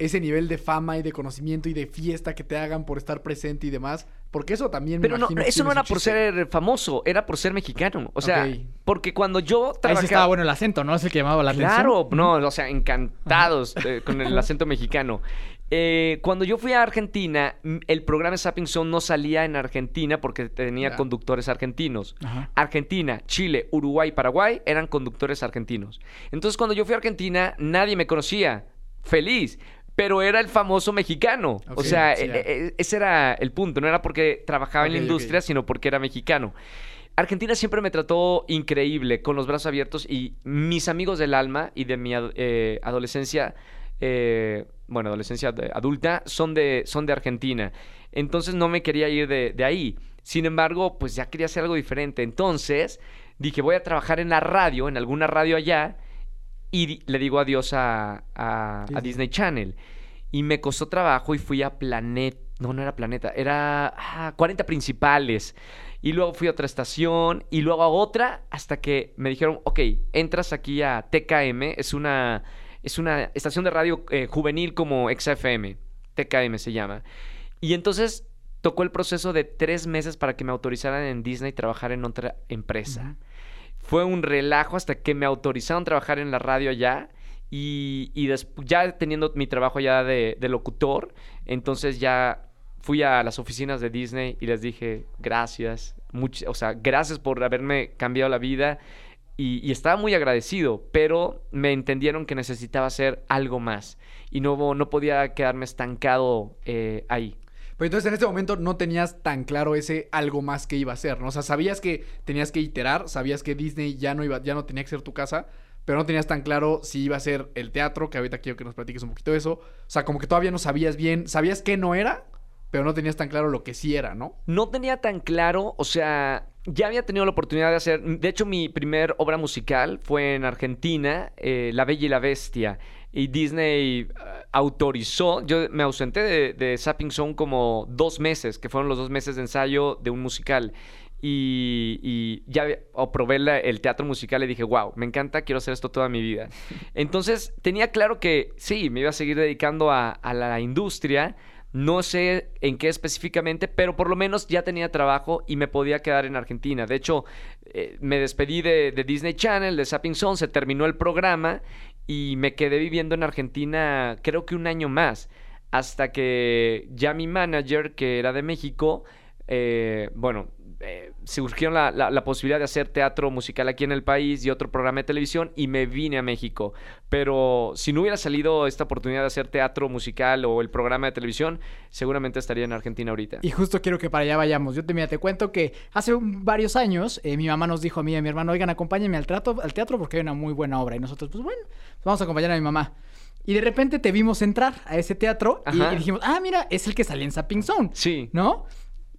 Speaker 1: ese nivel de fama y de conocimiento y de fiesta que te hagan por estar presente y demás? Porque eso también me
Speaker 4: Pero no,
Speaker 1: imagino que
Speaker 4: eso no era por ser famoso, era por ser mexicano. O sea, porque cuando yo
Speaker 2: Ahí sí
Speaker 4: trabajaba...
Speaker 2: estaba bueno el acento, ¿no? Es el que llamaba la atención.
Speaker 4: Claro, no, o sea, encantados eh, con el acento mexicano. Eh, cuando yo fui a Argentina, el programa Sapping Zone no salía en Argentina porque tenía conductores argentinos.
Speaker 2: Ajá.
Speaker 4: Argentina, Chile, Uruguay, Paraguay eran conductores argentinos. Entonces, cuando yo fui a Argentina, nadie me conocía. Feliz. Pero era el famoso mexicano. o sea,
Speaker 1: sí,
Speaker 4: e- e- ese era el punto. No era porque trabajaba en la industria, sino porque era mexicano. Argentina siempre me trató increíble, con los brazos abiertos y mis amigos del alma y de mi eh, adolescencia, eh, bueno, adolescencia adulta, son de, son de Argentina. Entonces no me quería ir de, de ahí. Sin embargo, pues ya quería hacer algo diferente. Entonces dije, voy a trabajar en la radio, en alguna radio allá, y le digo adiós a, a- a
Speaker 2: Disney.
Speaker 4: Channel. Y me costó trabajo y fui a Planet. No, no era Planeta, era ah, 40 principales. Y luego fui a otra estación y luego a otra hasta que me dijeron, ok, entras aquí a TKM, es una, es una estación de radio eh, juvenil como XFM, TKM se llama. Y entonces tocó el proceso de tres meses para que me autorizaran en Disney trabajar en otra empresa. Fue un relajo hasta que me autorizaron trabajar en la radio allá. Y, ya teniendo mi trabajo allá de, locutor, entonces ya fui a las oficinas de Disney y les dije gracias, much- o sea, gracias por haberme cambiado la vida. Y, y estaba muy agradecido, pero me entendieron que necesitaba hacer algo más. Y no, no podía quedarme estancado eh, ahí.
Speaker 1: Pero entonces en este momento no tenías tan claro ese algo más que iba a ser, ¿no? O sea, sabías que tenías que iterar, sabías que Disney ya no iba, ya no tenía que ser tu casa, pero no tenías tan claro si iba a ser el teatro, que ahorita quiero que nos platiques un poquito de eso. O sea, como que todavía no sabías bien, sabías que no era, pero no tenías tan claro lo que sí era, ¿no?
Speaker 4: no tenía tan claro, o sea, ya había tenido la oportunidad de hacer, de hecho mi primer obra musical fue en Argentina, eh, La Bella y la Bestia, y Disney eh, autorizó, yo me ausenté de, de Sapping Zone como dos meses, que fueron los dos meses de ensayo de un musical. Y, y ya o probé la- el teatro musical y dije, wow, me encanta, quiero hacer esto toda mi vida. Entonces tenía claro que sí, me iba a seguir dedicando a, a la industria, no sé en qué específicamente, pero por lo menos ya tenía trabajo y me podía quedar en Argentina. De hecho, eh, me despedí de, de Disney Channel, de Sapping Zone, se terminó el programa y me quedé viviendo en Argentina creo que un año más. Hasta que ya mi manager, que era de México, eh, bueno, eh, surgió la, la- la posibilidad de hacer teatro musical aquí en el país y otro programa de televisión y me vine a México. Pero si no hubiera salido esta oportunidad de hacer teatro musical o el programa de televisión, seguramente estaría en Argentina ahorita.
Speaker 2: Y justo quiero que para allá vayamos. Yo te, mira, te cuento que hace un- varios años eh, mi mamá nos dijo a mí y a mi hermano, oigan, acompáñenme al teatro, al teatro porque hay una muy buena obra. Y nosotros, pues bueno, pues vamos a acompañar a mi mamá. Y de repente te vimos entrar a ese teatro y, dijimos, ah, mira, es el que salía en Sapping Zone,
Speaker 4: Sí.
Speaker 2: ¿no?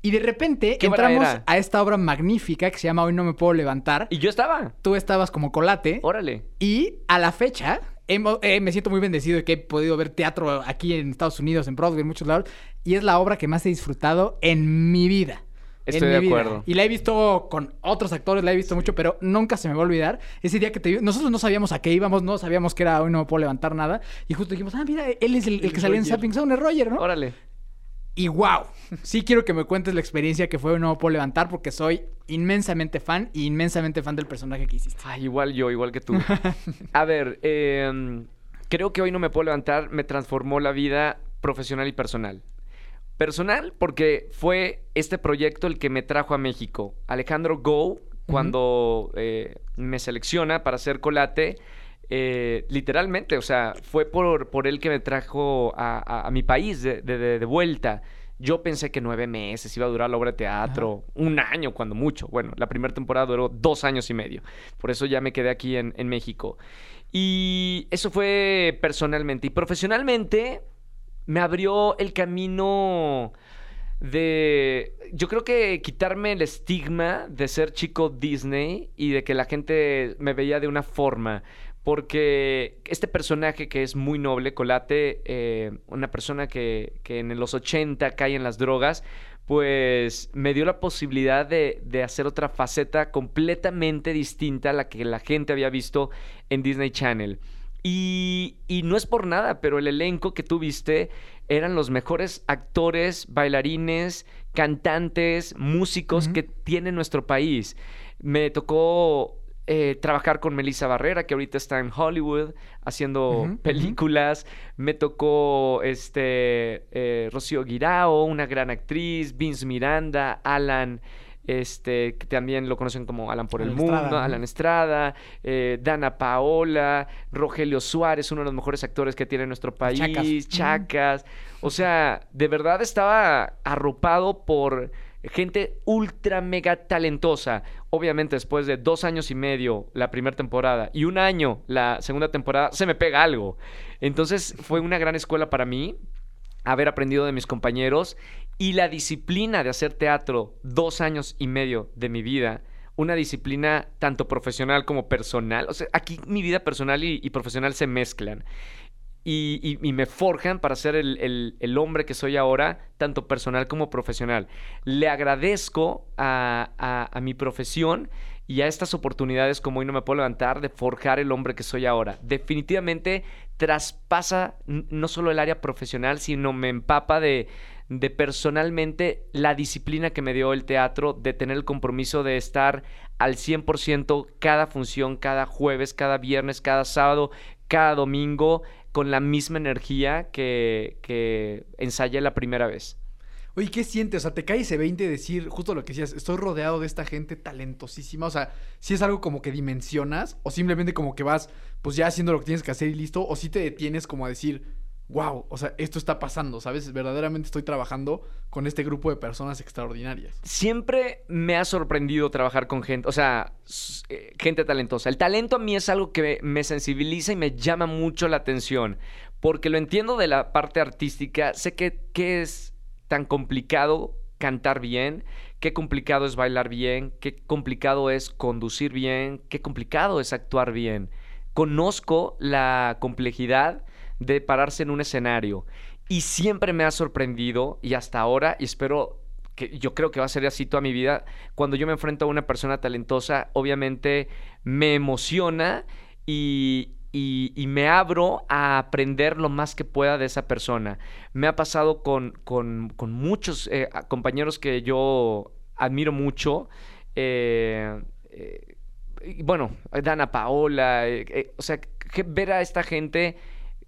Speaker 2: Y de repente
Speaker 4: ¿Qué obra
Speaker 2: entramos a esta obra magnífica que se llama Hoy no me puedo levantar.
Speaker 4: Y yo estaba.
Speaker 2: Tú estabas como colate.
Speaker 4: Órale.
Speaker 2: Y a la fecha, eh, me siento muy bendecido de que he podido ver teatro aquí en Estados Unidos, en Broadway, en muchos lados. Y es la obra que más he disfrutado en mi vida.
Speaker 4: Estoy de
Speaker 2: vida.
Speaker 4: acuerdo.
Speaker 2: Y la he visto con otros actores, la he visto mucho, pero nunca se me va a olvidar. Ese día que te nosotros no sabíamos a qué íbamos, no sabíamos que era hoy no me puedo levantar nada. Y justo dijimos, ah, mira, él es el, el que salió en. Sapping Zone, es Roger, ¿no?
Speaker 4: Órale.
Speaker 2: Y wow, sí quiero que me cuentes la experiencia que fue hoy no me puedo levantar porque soy inmensamente fan y inmensamente fan del personaje que hiciste.
Speaker 4: Ay, igual yo, igual que tú. A ver, em, creo que hoy no me puedo levantar, me transformó la vida profesional y personal. Personal porque fue este proyecto el que me trajo a México. Alejandro Go, cuando eh, me selecciona para hacer colate, eh, literalmente, o sea, fue por, por él que me trajo a, a- a mi país de, de- de- de vuelta. Yo pensé que nueve meses iba a durar la obra de teatro, un año cuando mucho. Bueno, la primera temporada duró dos años y medio. Por eso ya me quedé aquí en, en México. Y eso fue personalmente. Y profesionalmente me abrió el camino de, yo creo que quitarme el estigma de ser chico Disney y de que la gente me veía de una forma. Porque este personaje que es muy noble, Colate, eh, una persona que, que en los 80 cae en las drogas, pues me dio la posibilidad de, de hacer otra faceta completamente distinta a la que la gente había visto en Disney Channel. Y, y no es por nada, pero el elenco que tú viste eran los mejores actores, bailarines, cantantes, músicos que tiene nuestro país. Me tocó eh, trabajar con Melissa Barrera, que ahorita está en Hollywood haciendo películas. Me tocó este eh, Rocío Guirao, una gran actriz, Vince Miranda, Alan. Este, que también lo conocen como Alan por el Mundo,
Speaker 2: Estrada, ¿no?
Speaker 4: Alan Estrada, eh, Dana Paola, Rogelio Suárez, uno de los mejores actores que tiene nuestro país,
Speaker 2: Chacas.
Speaker 4: Chacas. O sea, de verdad estaba arropado por gente ultra mega talentosa. Obviamente, después de dos años y medio la primera temporada y un año la segunda temporada, se me pega algo. Entonces, fue una gran escuela para mí haber aprendido de mis compañeros y la disciplina de hacer teatro dos años y medio de mi vida. Una disciplina tanto profesional como personal. O sea, aquí mi vida personal y, y profesional se mezclan. Y, me forjan para ser el, hombre que soy ahora, tanto personal como profesional. Le agradezco a, mi profesión y a estas oportunidades como hoy no me puedo levantar de forjar el hombre que soy ahora. Definitivamente traspasa no solo el área profesional, sino me empapa de, de personalmente la disciplina que me dio el teatro, de tener el compromiso de estar al 100% cada función, cada jueves, cada viernes, cada sábado, cada domingo, con la misma energía que, que ensayé la primera vez.
Speaker 1: Oye, ¿qué sientes? O sea, te cae ese 20 de decir justo lo que decías, estoy rodeado de esta gente talentosísima. O sea, si es algo como que dimensionas o simplemente como que vas pues ya haciendo lo que tienes que hacer y listo, o si te detienes como a decir, wow, o sea, esto está pasando, ¿sabes? Verdaderamente estoy trabajando con este grupo de personas extraordinarias.
Speaker 4: Siempre me ha sorprendido trabajar con gente, o sea, eh, gente talentosa. El talento a mí es algo que me sensibiliza y me llama mucho la atención, porque lo entiendo de la parte artística, sé que, que es tan complicado cantar bien, qué complicado es bailar bien, qué complicado es conducir bien, qué complicado es actuar bien. Conozco la complejidad de pararse en un escenario y siempre me ha sorprendido y hasta ahora y espero que yo creo que va a ser así toda mi vida cuando yo me enfrento a una persona talentosa obviamente me emociona y, y- me abro a aprender lo más que pueda de esa persona. Me ha pasado con, con- con muchos eh, compañeros que yo admiro mucho. eh, eh, bueno, Dana Paola, o sea, ver a esta gente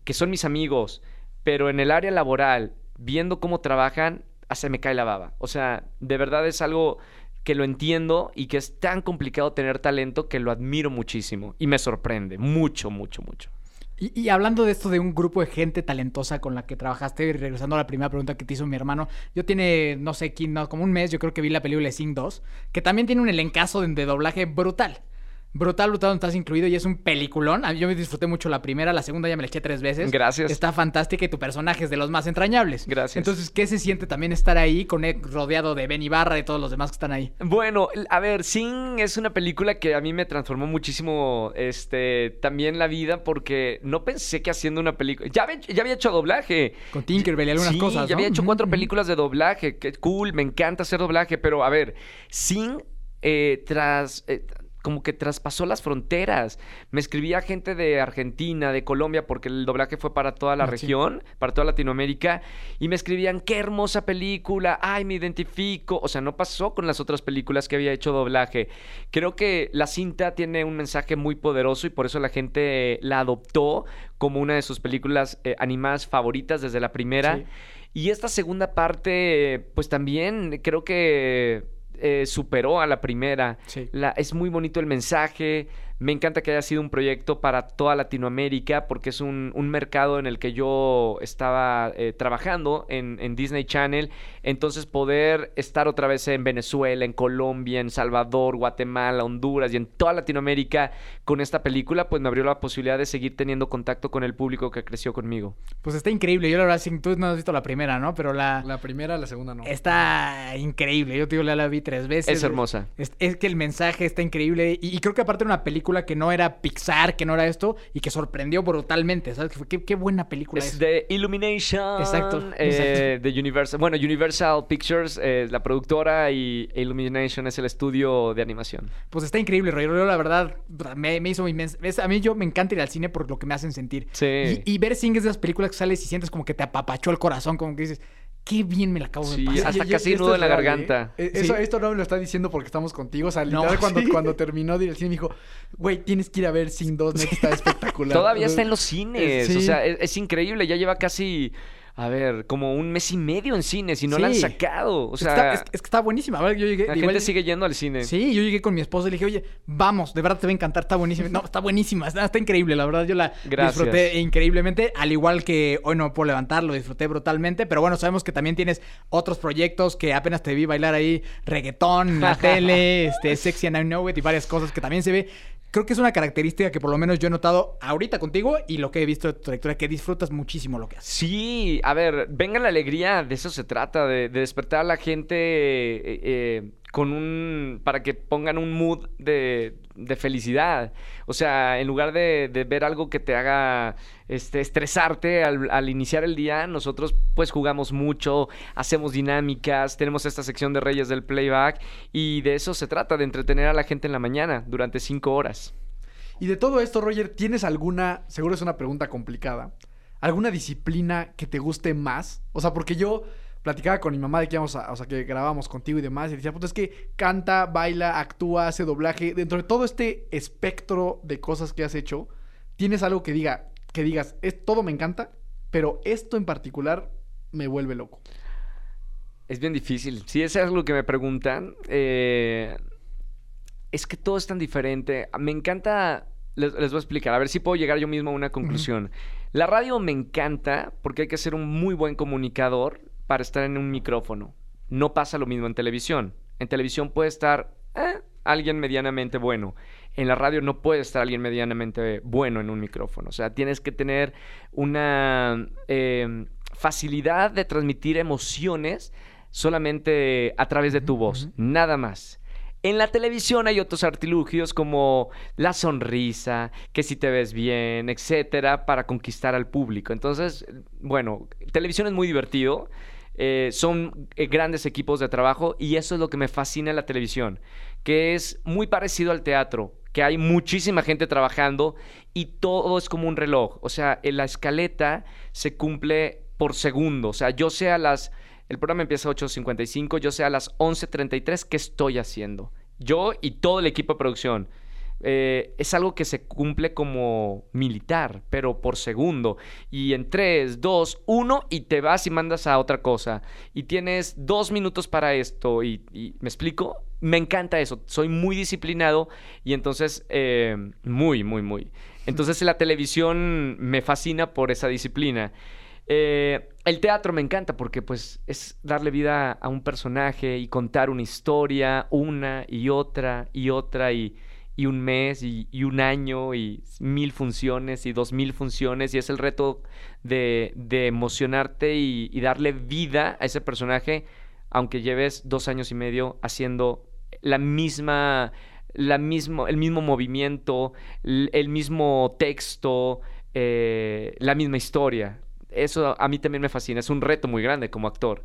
Speaker 4: que son mis amigos, pero en el área laboral, viendo cómo trabajan, ah, se me cae la baba. O sea, de verdad es algo que lo entiendo y que es tan complicado tener talento que lo admiro muchísimo y me sorprende mucho, mucho, mucho.
Speaker 2: Y, y hablando de esto de un grupo de gente talentosa con la que trabajaste, y regresando a la primera pregunta que te hizo mi hermano, yo tiene, no sé, quién, no, como un mes, yo creo que vi la película de Sing 2, que también tiene un elencazo de, de doblaje brutal. Brutal, brutal, donde estás incluido y es un peliculón. A mí- Yo me disfruté mucho la primera, la segunda ya me la eché tres veces.
Speaker 4: Gracias.
Speaker 2: Está fantástica y tu personaje es de los más entrañables.
Speaker 4: Gracias.
Speaker 2: Entonces, ¿qué se siente también estar ahí con rodeado de Ben Ibarra y todos los demás que están ahí?
Speaker 4: Bueno, a ver, Sing es una película que a mí me transformó muchísimo este, también la vida porque no pensé que haciendo una película... Ya había, ya había hecho doblaje.
Speaker 2: Con Tinkerbell y algunas
Speaker 4: sí,
Speaker 2: cosas,
Speaker 4: ya
Speaker 2: ¿no?
Speaker 4: había hecho cuatro películas de doblaje. Qué cool, me encanta hacer doblaje. Pero a ver, Sing eh, tras... eh, como que traspasó las fronteras. Me escribía gente de Argentina, de Colombia, porque el doblaje fue para toda la
Speaker 2: Ah, sí.
Speaker 4: región, para toda Latinoamérica, y me escribían, qué hermosa película, ay, me identifico. O sea, no pasó con las otras películas que había hecho doblaje. Creo que la cinta tiene un mensaje muy poderoso y por eso la gente la adoptó como una de sus películas eh, animadas favoritas desde la primera.
Speaker 2: Sí.
Speaker 4: Y esta segunda parte, pues también creo que eh, superó a la primera.
Speaker 2: Sí.
Speaker 4: La- es muy bonito el mensaje. Me encanta que haya sido un proyecto para toda Latinoamérica porque es un, un mercado en el que yo estaba eh, trabajando en, en Disney Channel. Entonces poder estar otra vez en Venezuela, en Colombia, en Salvador, Guatemala, Honduras y en toda Latinoamérica con esta película, pues me abrió la posibilidad de seguir teniendo contacto con el público que creció conmigo.
Speaker 2: Pues está increíble. Yo la verdad, sí, tú no has visto la primera, ¿no? Pero la...
Speaker 1: La primera, la segunda no.
Speaker 2: Está increíble. Yo te digo, ya la vi tres veces.
Speaker 4: Es hermosa.
Speaker 2: Es, es que el mensaje está increíble. Y, y creo que aparte era una película que no era Pixar, que no era esto, y que sorprendió brutalmente. ¿Sabes? Qué, qué buena película
Speaker 4: Es
Speaker 2: es.
Speaker 4: de Illumination.
Speaker 2: Exacto,
Speaker 4: eh, De Universal. Bueno, Universal Pictures es la productora y Illumination es el estudio de animación.
Speaker 2: Pues está increíble, Roger. Yo, la verdad, me, me hizo inmenso. es- A mí yo me encanta ir al cine por lo que me hacen sentir.
Speaker 4: Sí.
Speaker 2: Y, y ver Sing es de las películas que sales y sientes como que te apapachó el corazón, como que dices, qué bien me la acabo
Speaker 4: Sí,
Speaker 2: de pasar.
Speaker 4: hasta casi nudo en la
Speaker 1: real, ¿eh?
Speaker 4: garganta.
Speaker 1: Eh,
Speaker 2: Sí.
Speaker 1: Esto no me lo está diciendo porque estamos contigo. O sea,
Speaker 2: No,
Speaker 1: literal, cuando,
Speaker 2: sí.
Speaker 1: cuando terminó de ir al cine me dijo, güey, tienes que ir a ver Sing 2, neta, está espectacular.
Speaker 4: Todavía está en los cines.
Speaker 1: sí.
Speaker 4: O sea, es, es increíble. Ya lleva casi, a ver, como un mes y medio en cines y no la han sacado. O sea,
Speaker 2: Está- es, es que está buenísima. A ver, yo llegué.
Speaker 4: la
Speaker 2: igual-
Speaker 4: gente sigue yendo al cine.
Speaker 2: Sí, yo llegué con mi esposa y le dije, oye, vamos, de verdad te va a encantar, está buenísima. No, está buenísima, está, está increíble, la verdad yo la
Speaker 4: Gracias.
Speaker 2: disfruté increíblemente, al igual que hoy no me puedo levantar, lo disfruté brutalmente, pero bueno, sabemos que también tienes otros proyectos que apenas te vi bailar ahí, reggaetón la tele, este, Sexy and I Know It y varias cosas que también se ve. Creo que es una característica que por lo menos yo he notado ahorita contigo y lo que he visto de tu trayectoria, que disfrutas muchísimo lo que haces.
Speaker 4: Sí, a ver, venga la alegría, de eso se trata, de, de despertar a la gente eh, eh, con un. para que pongan un mood de, de felicidad. O sea, en lugar de, ver algo que te haga este, estresarte al, al iniciar el día, nosotros pues jugamos mucho, hacemos dinámicas, tenemos esta sección de Reyes del Playback y de eso se trata, de entretener a la gente en la mañana durante cinco horas.
Speaker 1: Y de todo esto, Roger, ¿tienes alguna, seguro es una pregunta complicada, alguna disciplina que te guste más? O sea, porque yo platicaba con mi mamá de que íbamos a, o sea, que grabábamos contigo y demás, y decía, puta, es que canta, baila, actúa, hace doblaje, dentro de todo este espectro de cosas que has hecho, ¿tienes algo que diga, que digas, es, todo me encanta, pero esto en particular me vuelve loco?
Speaker 4: Es bien difícil. Si es algo que me preguntan, eh, es que todo es tan diferente. Me encanta, les, les voy a explicar, a ver si puedo llegar yo mismo a una conclusión. La radio me encanta porque hay que ser un muy buen comunicador para estar en un micrófono. No pasa lo mismo en televisión. En televisión puede estar eh, alguien medianamente bueno. En la radio no puede estar alguien medianamente bueno en un micrófono. O sea, tienes que tener una eh, facilidad de transmitir emociones solamente a través de tu voz, nada más. En la televisión hay otros artilugios como la sonrisa, que si te ves bien, etcétera, para conquistar al público. Entonces, bueno, televisión es muy divertido. Eh, son eh, grandes equipos de trabajo y eso es lo que me fascina en la televisión, que es muy parecido al teatro, que hay muchísima gente trabajando y todo es como un reloj. O sea, en la escaleta se cumple por segundo. O sea, yo sé a las el programa empieza a 8.55, yo sé a las 11.33 qué estoy haciendo. Yo y todo el equipo de producción. Eh, es algo que se cumple como militar, pero por segundo. Y en 3, 2, 1 y te vas y mandas a otra cosa. Y tienes dos minutos para esto. Y, ¿me explico? Me encanta eso. Soy muy disciplinado y entonces eh, muy, muy, muy. Entonces la televisión me fascina por esa disciplina. Eh, el teatro me encanta porque pues es darle vida a un personaje y contar una historia una y otra y otra y, y un mes y, un año y mil funciones y dos mil funciones y es el reto de, emocionarte y, darle vida a ese personaje aunque lleves dos años y medio haciendo la misma, la mismo, el mismo movimiento, el mismo texto, eh, la misma historia. Eso a mí también me fascina, es un reto muy grande como actor.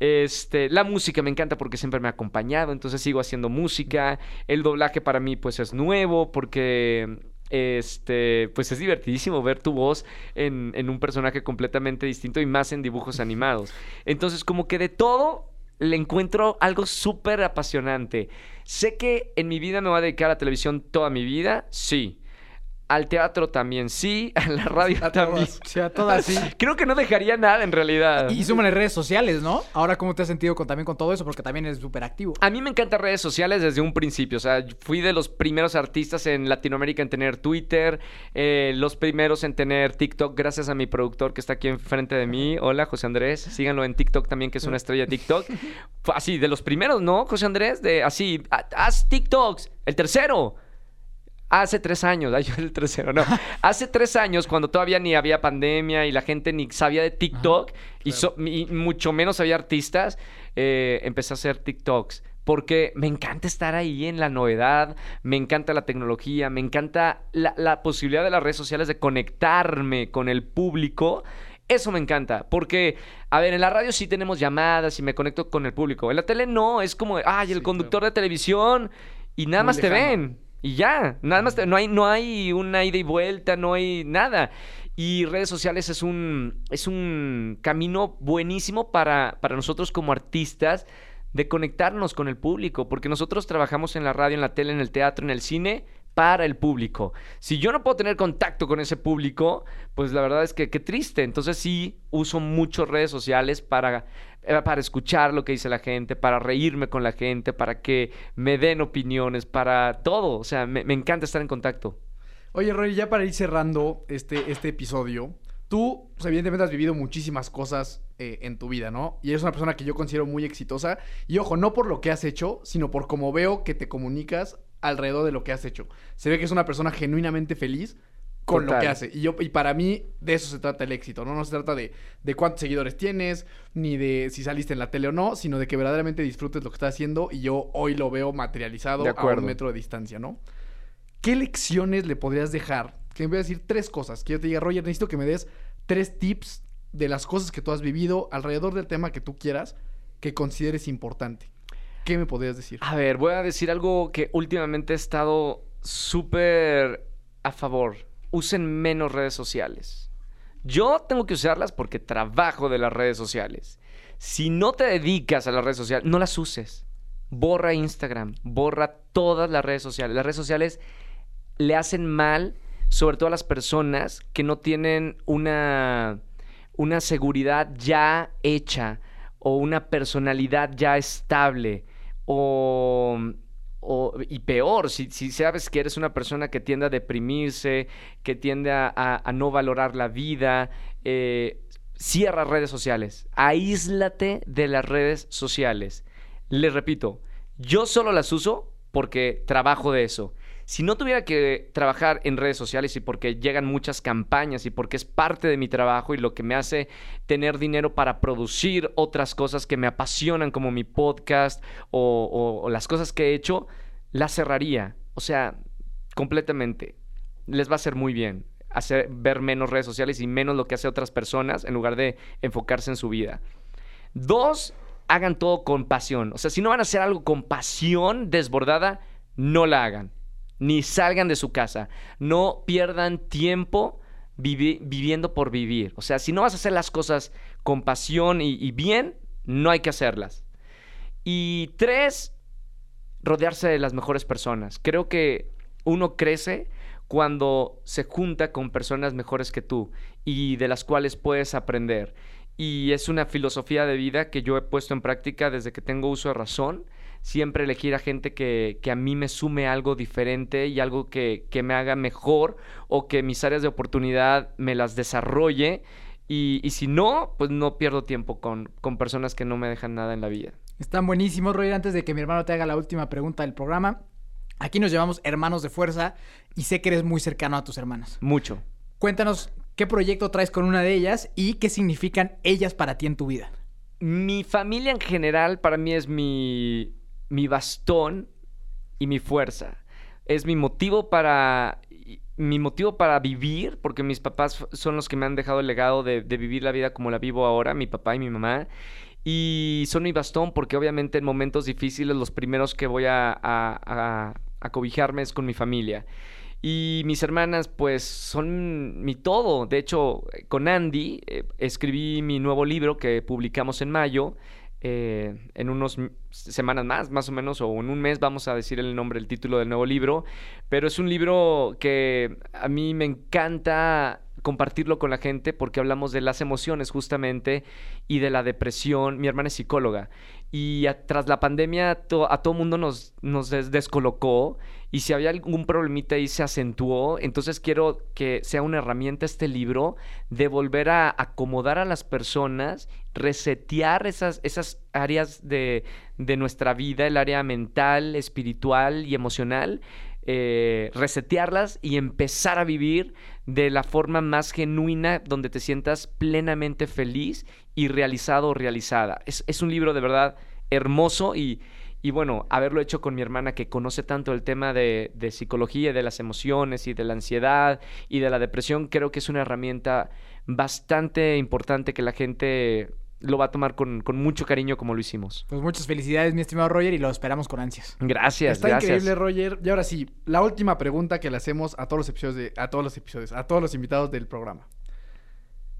Speaker 4: Este, la música me encanta porque siempre me ha acompañado, entonces sigo haciendo música. El doblaje para mí pues es nuevo porque este, pues es divertidísimo ver tu voz en, en un personaje completamente distinto y más en dibujos animados. Entonces como que de todo le encuentro algo súper apasionante. Sé que en mi vida me voy a dedicar a la televisión toda mi vida, sí. Al teatro también sí, a la radio
Speaker 1: A
Speaker 4: también.
Speaker 1: todas.
Speaker 2: Sea, todas así.
Speaker 4: Creo que no dejaría nada en realidad.
Speaker 2: Y súmale redes sociales, ¿no? Ahora, ¿cómo te has sentido con, también con todo eso? Porque también eres súper activo.
Speaker 4: A mí me encantan redes sociales desde un principio. O sea, fui de los primeros artistas en Latinoamérica en tener Twitter, eh, los primeros en tener TikTok, gracias a mi productor que está aquí enfrente de mí. Hola, José Andrés. Síganlo en TikTok también, que es una estrella de TikTok. Así, de los primeros, ¿no, José Andrés? De así, "Ha- haz TikToks. El tercero. Hace tres años, ay, yo el tercero, no. Hace tres años, cuando todavía ni había pandemia y la gente ni sabía de TikTok y, so- y mucho menos había artistas, eh, empecé a hacer TikToks. Porque me encanta estar ahí en la novedad, me encanta la tecnología, me encanta la, la posibilidad de las redes sociales de conectarme con el público. Eso me encanta, porque, a ver, en la radio sí tenemos llamadas y me conecto con el público. En la tele no, es como, ay, el
Speaker 1: Sí,
Speaker 4: conductor de televisión y nada
Speaker 1: Muy
Speaker 4: más te ven. Y ya, nada más, no hay, no hay una ida y vuelta, no hay nada. Y redes sociales es un, es un camino buenísimo para, para nosotros como artistas de conectarnos con el público, porque nosotros trabajamos en la radio, en la tele, en el teatro, en el cine, para el público. Si yo no puedo tener contacto con ese público, pues la verdad es que qué triste. Entonces sí uso mucho redes sociales para, eh, para escuchar lo que dice la gente, para reírme con la gente, para que me den opiniones, para todo. O sea, me, me encanta estar en contacto.
Speaker 1: Oye, Roy, ya para ir cerrando este, este episodio, tú, pues, evidentemente, has vivido muchísimas cosas eh, en tu vida, ¿no? Y eres una persona que yo considero muy exitosa. Y ojo, no por lo que has hecho, sino por cómo veo que te comunicas alrededor de lo que has hecho. Se ve que es una persona genuinamente feliz con lo que hace. Y, yo, y para mí, de eso se trata el éxito, ¿no? No se trata de, de cuántos seguidores tienes, ni de si saliste en la tele o no, sino de que verdaderamente disfrutes lo que estás haciendo. Y yo hoy lo veo materializado a un metro de distancia, ¿no? ¿Qué lecciones le podrías dejar? Que me voy a decir tres cosas. Que yo te diga, Roger, necesito que me des tres tips de las cosas que tú has vivido alrededor del tema que tú quieras que consideres importante. ¿Qué me podrías decir?
Speaker 4: A ver, voy a decir algo que últimamente he estado súper a favor. Usen menos redes sociales. Yo tengo que usarlas porque trabajo de las redes sociales. Si no te dedicas a las redes sociales, no las uses. Borra Instagram, borra todas las redes sociales. Las redes sociales le hacen mal, sobre todo a las personas que no tienen una, una seguridad ya hecha o una personalidad ya estable o, y peor, si, sabes que eres una persona que tiende a deprimirse, que tiende a no valorar la vida, eh, cierra redes sociales, aíslate de las redes sociales. Les repito, yo solo las uso porque trabajo de eso. Si no tuviera que trabajar en redes sociales y porque llegan muchas campañas y porque es parte de mi trabajo y lo que me hace tener dinero para producir otras cosas que me apasionan como mi podcast o, las cosas que he hecho, las cerraría. O sea, completamente. Les va a hacer muy bien hacer, ver menos redes sociales y menos lo que hace otras personas en lugar de enfocarse en su vida. Dos, hagan todo con pasión. O sea, si no van a hacer algo con pasión desbordada, no la hagan. Ni salgan de su casa. No pierdan tiempo vivi- viviendo por vivir. O sea, si no vas a hacer las cosas con pasión y bien, no hay que hacerlas. Y tres, rodearse de las mejores personas. Creo que uno crece cuando se junta con personas mejores que tú y de las cuales puedes aprender. Y es una filosofía de vida que yo he puesto en práctica desde que tengo uso de razón. Siempre elegir a gente que, que a mí me sume algo diferente y algo que, que me haga mejor o que mis áreas de oportunidad me las desarrolle. Y, y si no, pues no pierdo tiempo con, con personas que no me dejan nada en la vida.
Speaker 2: Están buenísimos, Roger. Antes de que mi hermano te haga la última pregunta del programa, aquí nos llamamos hermanos de fuerza y sé que eres muy cercano a tus hermanas.
Speaker 4: Mucho.
Speaker 2: Cuéntanos qué proyecto traes con una de ellas y qué significan ellas para ti en tu vida.
Speaker 4: Mi familia en general para mí es mi, mi bastón y mi fuerza. Es mi motivo para mi motivo para vivir, porque mis papás son los que me han dejado el legado de, vivir la vida como la vivo ahora, mi papá y mi mamá. Y son mi bastón porque obviamente en momentos difíciles los primeros que voy a, a- cobijarme es con mi familia. Y mis hermanas, pues, son mi todo. De hecho, con Andy eh, escribí mi nuevo libro que publicamos en mayo. Eh, en unos m- semanas más, más o menos, o en un mes vamos a decir el nombre, el título del nuevo libro. Pero es un libro que a mí me encanta compartirlo con la gente porque hablamos de las emociones justamente y de la depresión. Mi hermana es psicóloga y tras la pandemia a todo mundo nos, nos des- descolocó y si había algún problemita ahí se acentuó. Entonces quiero que sea una herramienta este libro de volver a acomodar a las personas, resetear esas, esas áreas de, de nuestra vida, el área mental, espiritual y emocional, eh, resetearlas y empezar a vivir de la forma más genuina donde te sientas plenamente feliz y realizado o realizada. Es, es un libro de verdad hermoso y, y bueno, haberlo hecho con mi hermana que conoce tanto el tema de, de psicología, de las emociones y de la ansiedad y de la depresión, creo que es una herramienta bastante importante que la gente lo va a tomar con, con mucho cariño como lo hicimos.
Speaker 2: Pues muchas felicidades, mi estimado Roger, y lo esperamos con ansias.
Speaker 4: Gracias,
Speaker 1: Está
Speaker 4: gracias.
Speaker 1: increíble, Roger. Y ahora sí, la última pregunta que le hacemos a todos los episodios, de, a todos los episodios, a todos los invitados del programa.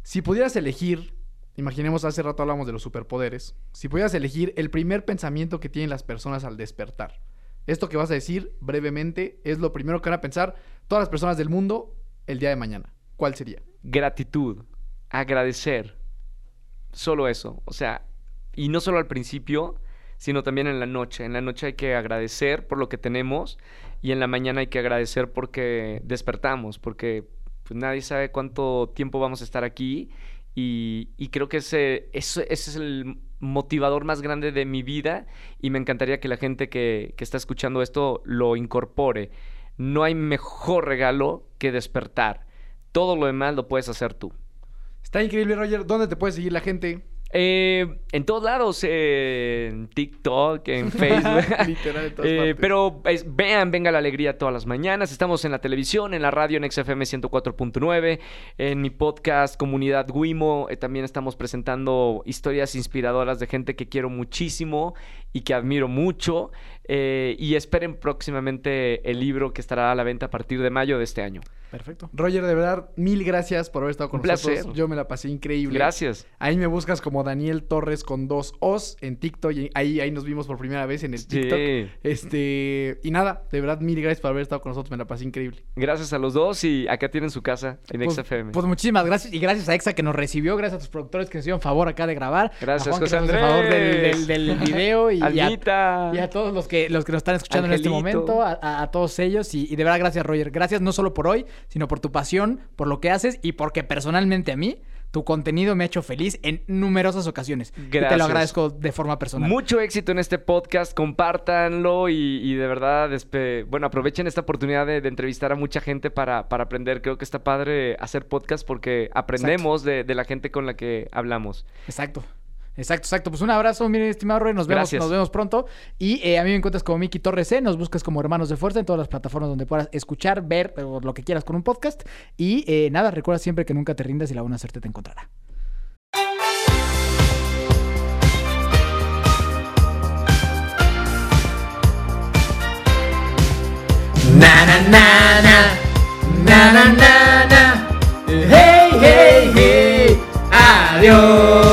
Speaker 1: Si pudieras elegir, imaginemos hace rato hablamos de los superpoderes, si pudieras elegir el primer pensamiento que tienen las personas al despertar. Esto que vas a decir brevemente es lo primero que van a pensar todas las personas del mundo el día de mañana. ¿Cuál sería?
Speaker 4: gratitud, agradecer. Solo eso. O sea, y no solo al principio, sino también en la noche. En la noche hay que agradecer por lo que tenemos y en la mañana hay que agradecer porque despertamos, porque pues, nadie sabe cuánto tiempo vamos a estar aquí y, creo que ese es el motivador más grande de mi vida y me encantaría que la gente que, que está escuchando esto lo incorpore. No hay mejor regalo que despertar. Todo lo demás lo puedes hacer tú.
Speaker 1: Está increíble, Roger. ¿Dónde te puede seguir la gente?
Speaker 4: Eh, en todos lados, eh, en TikTok, en Facebook.
Speaker 1: Literal, en todas
Speaker 4: Eh,
Speaker 1: partes.
Speaker 4: pero es- vean, venga la alegría todas las mañanas. Estamos en la televisión, en la radio, en XFM 104.9, en mi podcast Comunidad Wimo. eh, también estamos presentando historias inspiradoras de gente que quiero muchísimo y que admiro mucho. Eh, y esperen próximamente el libro que estará a la venta a partir de mayo de este año.
Speaker 2: Perfecto.
Speaker 1: Roger, de verdad, mil gracias por haber estado con
Speaker 4: Un
Speaker 1: nosotros.
Speaker 4: placer.
Speaker 1: Yo me la pasé increíble.
Speaker 4: Gracias.
Speaker 1: Ahí me buscas como Daniel Torres con dos O's en TikTok. Y ahí, ahí nos vimos por primera vez en el TikTok.
Speaker 4: Sí.
Speaker 1: Este, y nada, de verdad, mil gracias por haber estado con nosotros. Me la pasé increíble.
Speaker 4: Gracias a los dos y acá tienen su casa en
Speaker 2: Pues,
Speaker 4: XFM.
Speaker 2: pues muchísimas gracias y gracias a Exa que nos recibió, gracias a tus productores que nos hicieron favor acá de grabar.
Speaker 4: Gracias,
Speaker 2: a Juan, que
Speaker 4: José
Speaker 2: nos hizo favor del,
Speaker 4: Andrés.
Speaker 2: del- del video y, y a,
Speaker 4: Almita.
Speaker 2: y a todos los que, los que nos están escuchando en este momento, a, todos ellos y, y de verdad gracias Roger, gracias no solo por hoy, sino por tu pasión, por lo que haces y porque personalmente a mí tu contenido me ha hecho feliz en numerosas ocasiones. Y te
Speaker 4: Gracias.
Speaker 2: lo agradezco de forma personal.
Speaker 4: Mucho éxito en este podcast, compártanlo y, y de verdad, espe- bueno, aprovechen esta oportunidad de, de entrevistar a mucha gente para, para aprender. Creo que está padre hacer podcast porque aprendemos de, de la gente con la que hablamos.
Speaker 2: Exacto. Exacto, exacto. Pues un abrazo, miren, estimado Roy. Nos vemos, nos vemos pronto. Y eh, a mí me encuentras como Miki Torres C. Nos buscas como Hermanos de Fuerza en todas las plataformas donde puedas escuchar, ver eh, o lo que quieras con un podcast. Y eh, nada, recuerda siempre que nunca te rindas y la buena suerte te encontrará.
Speaker 5: Na na na na na na na na Hey hey hey Adiós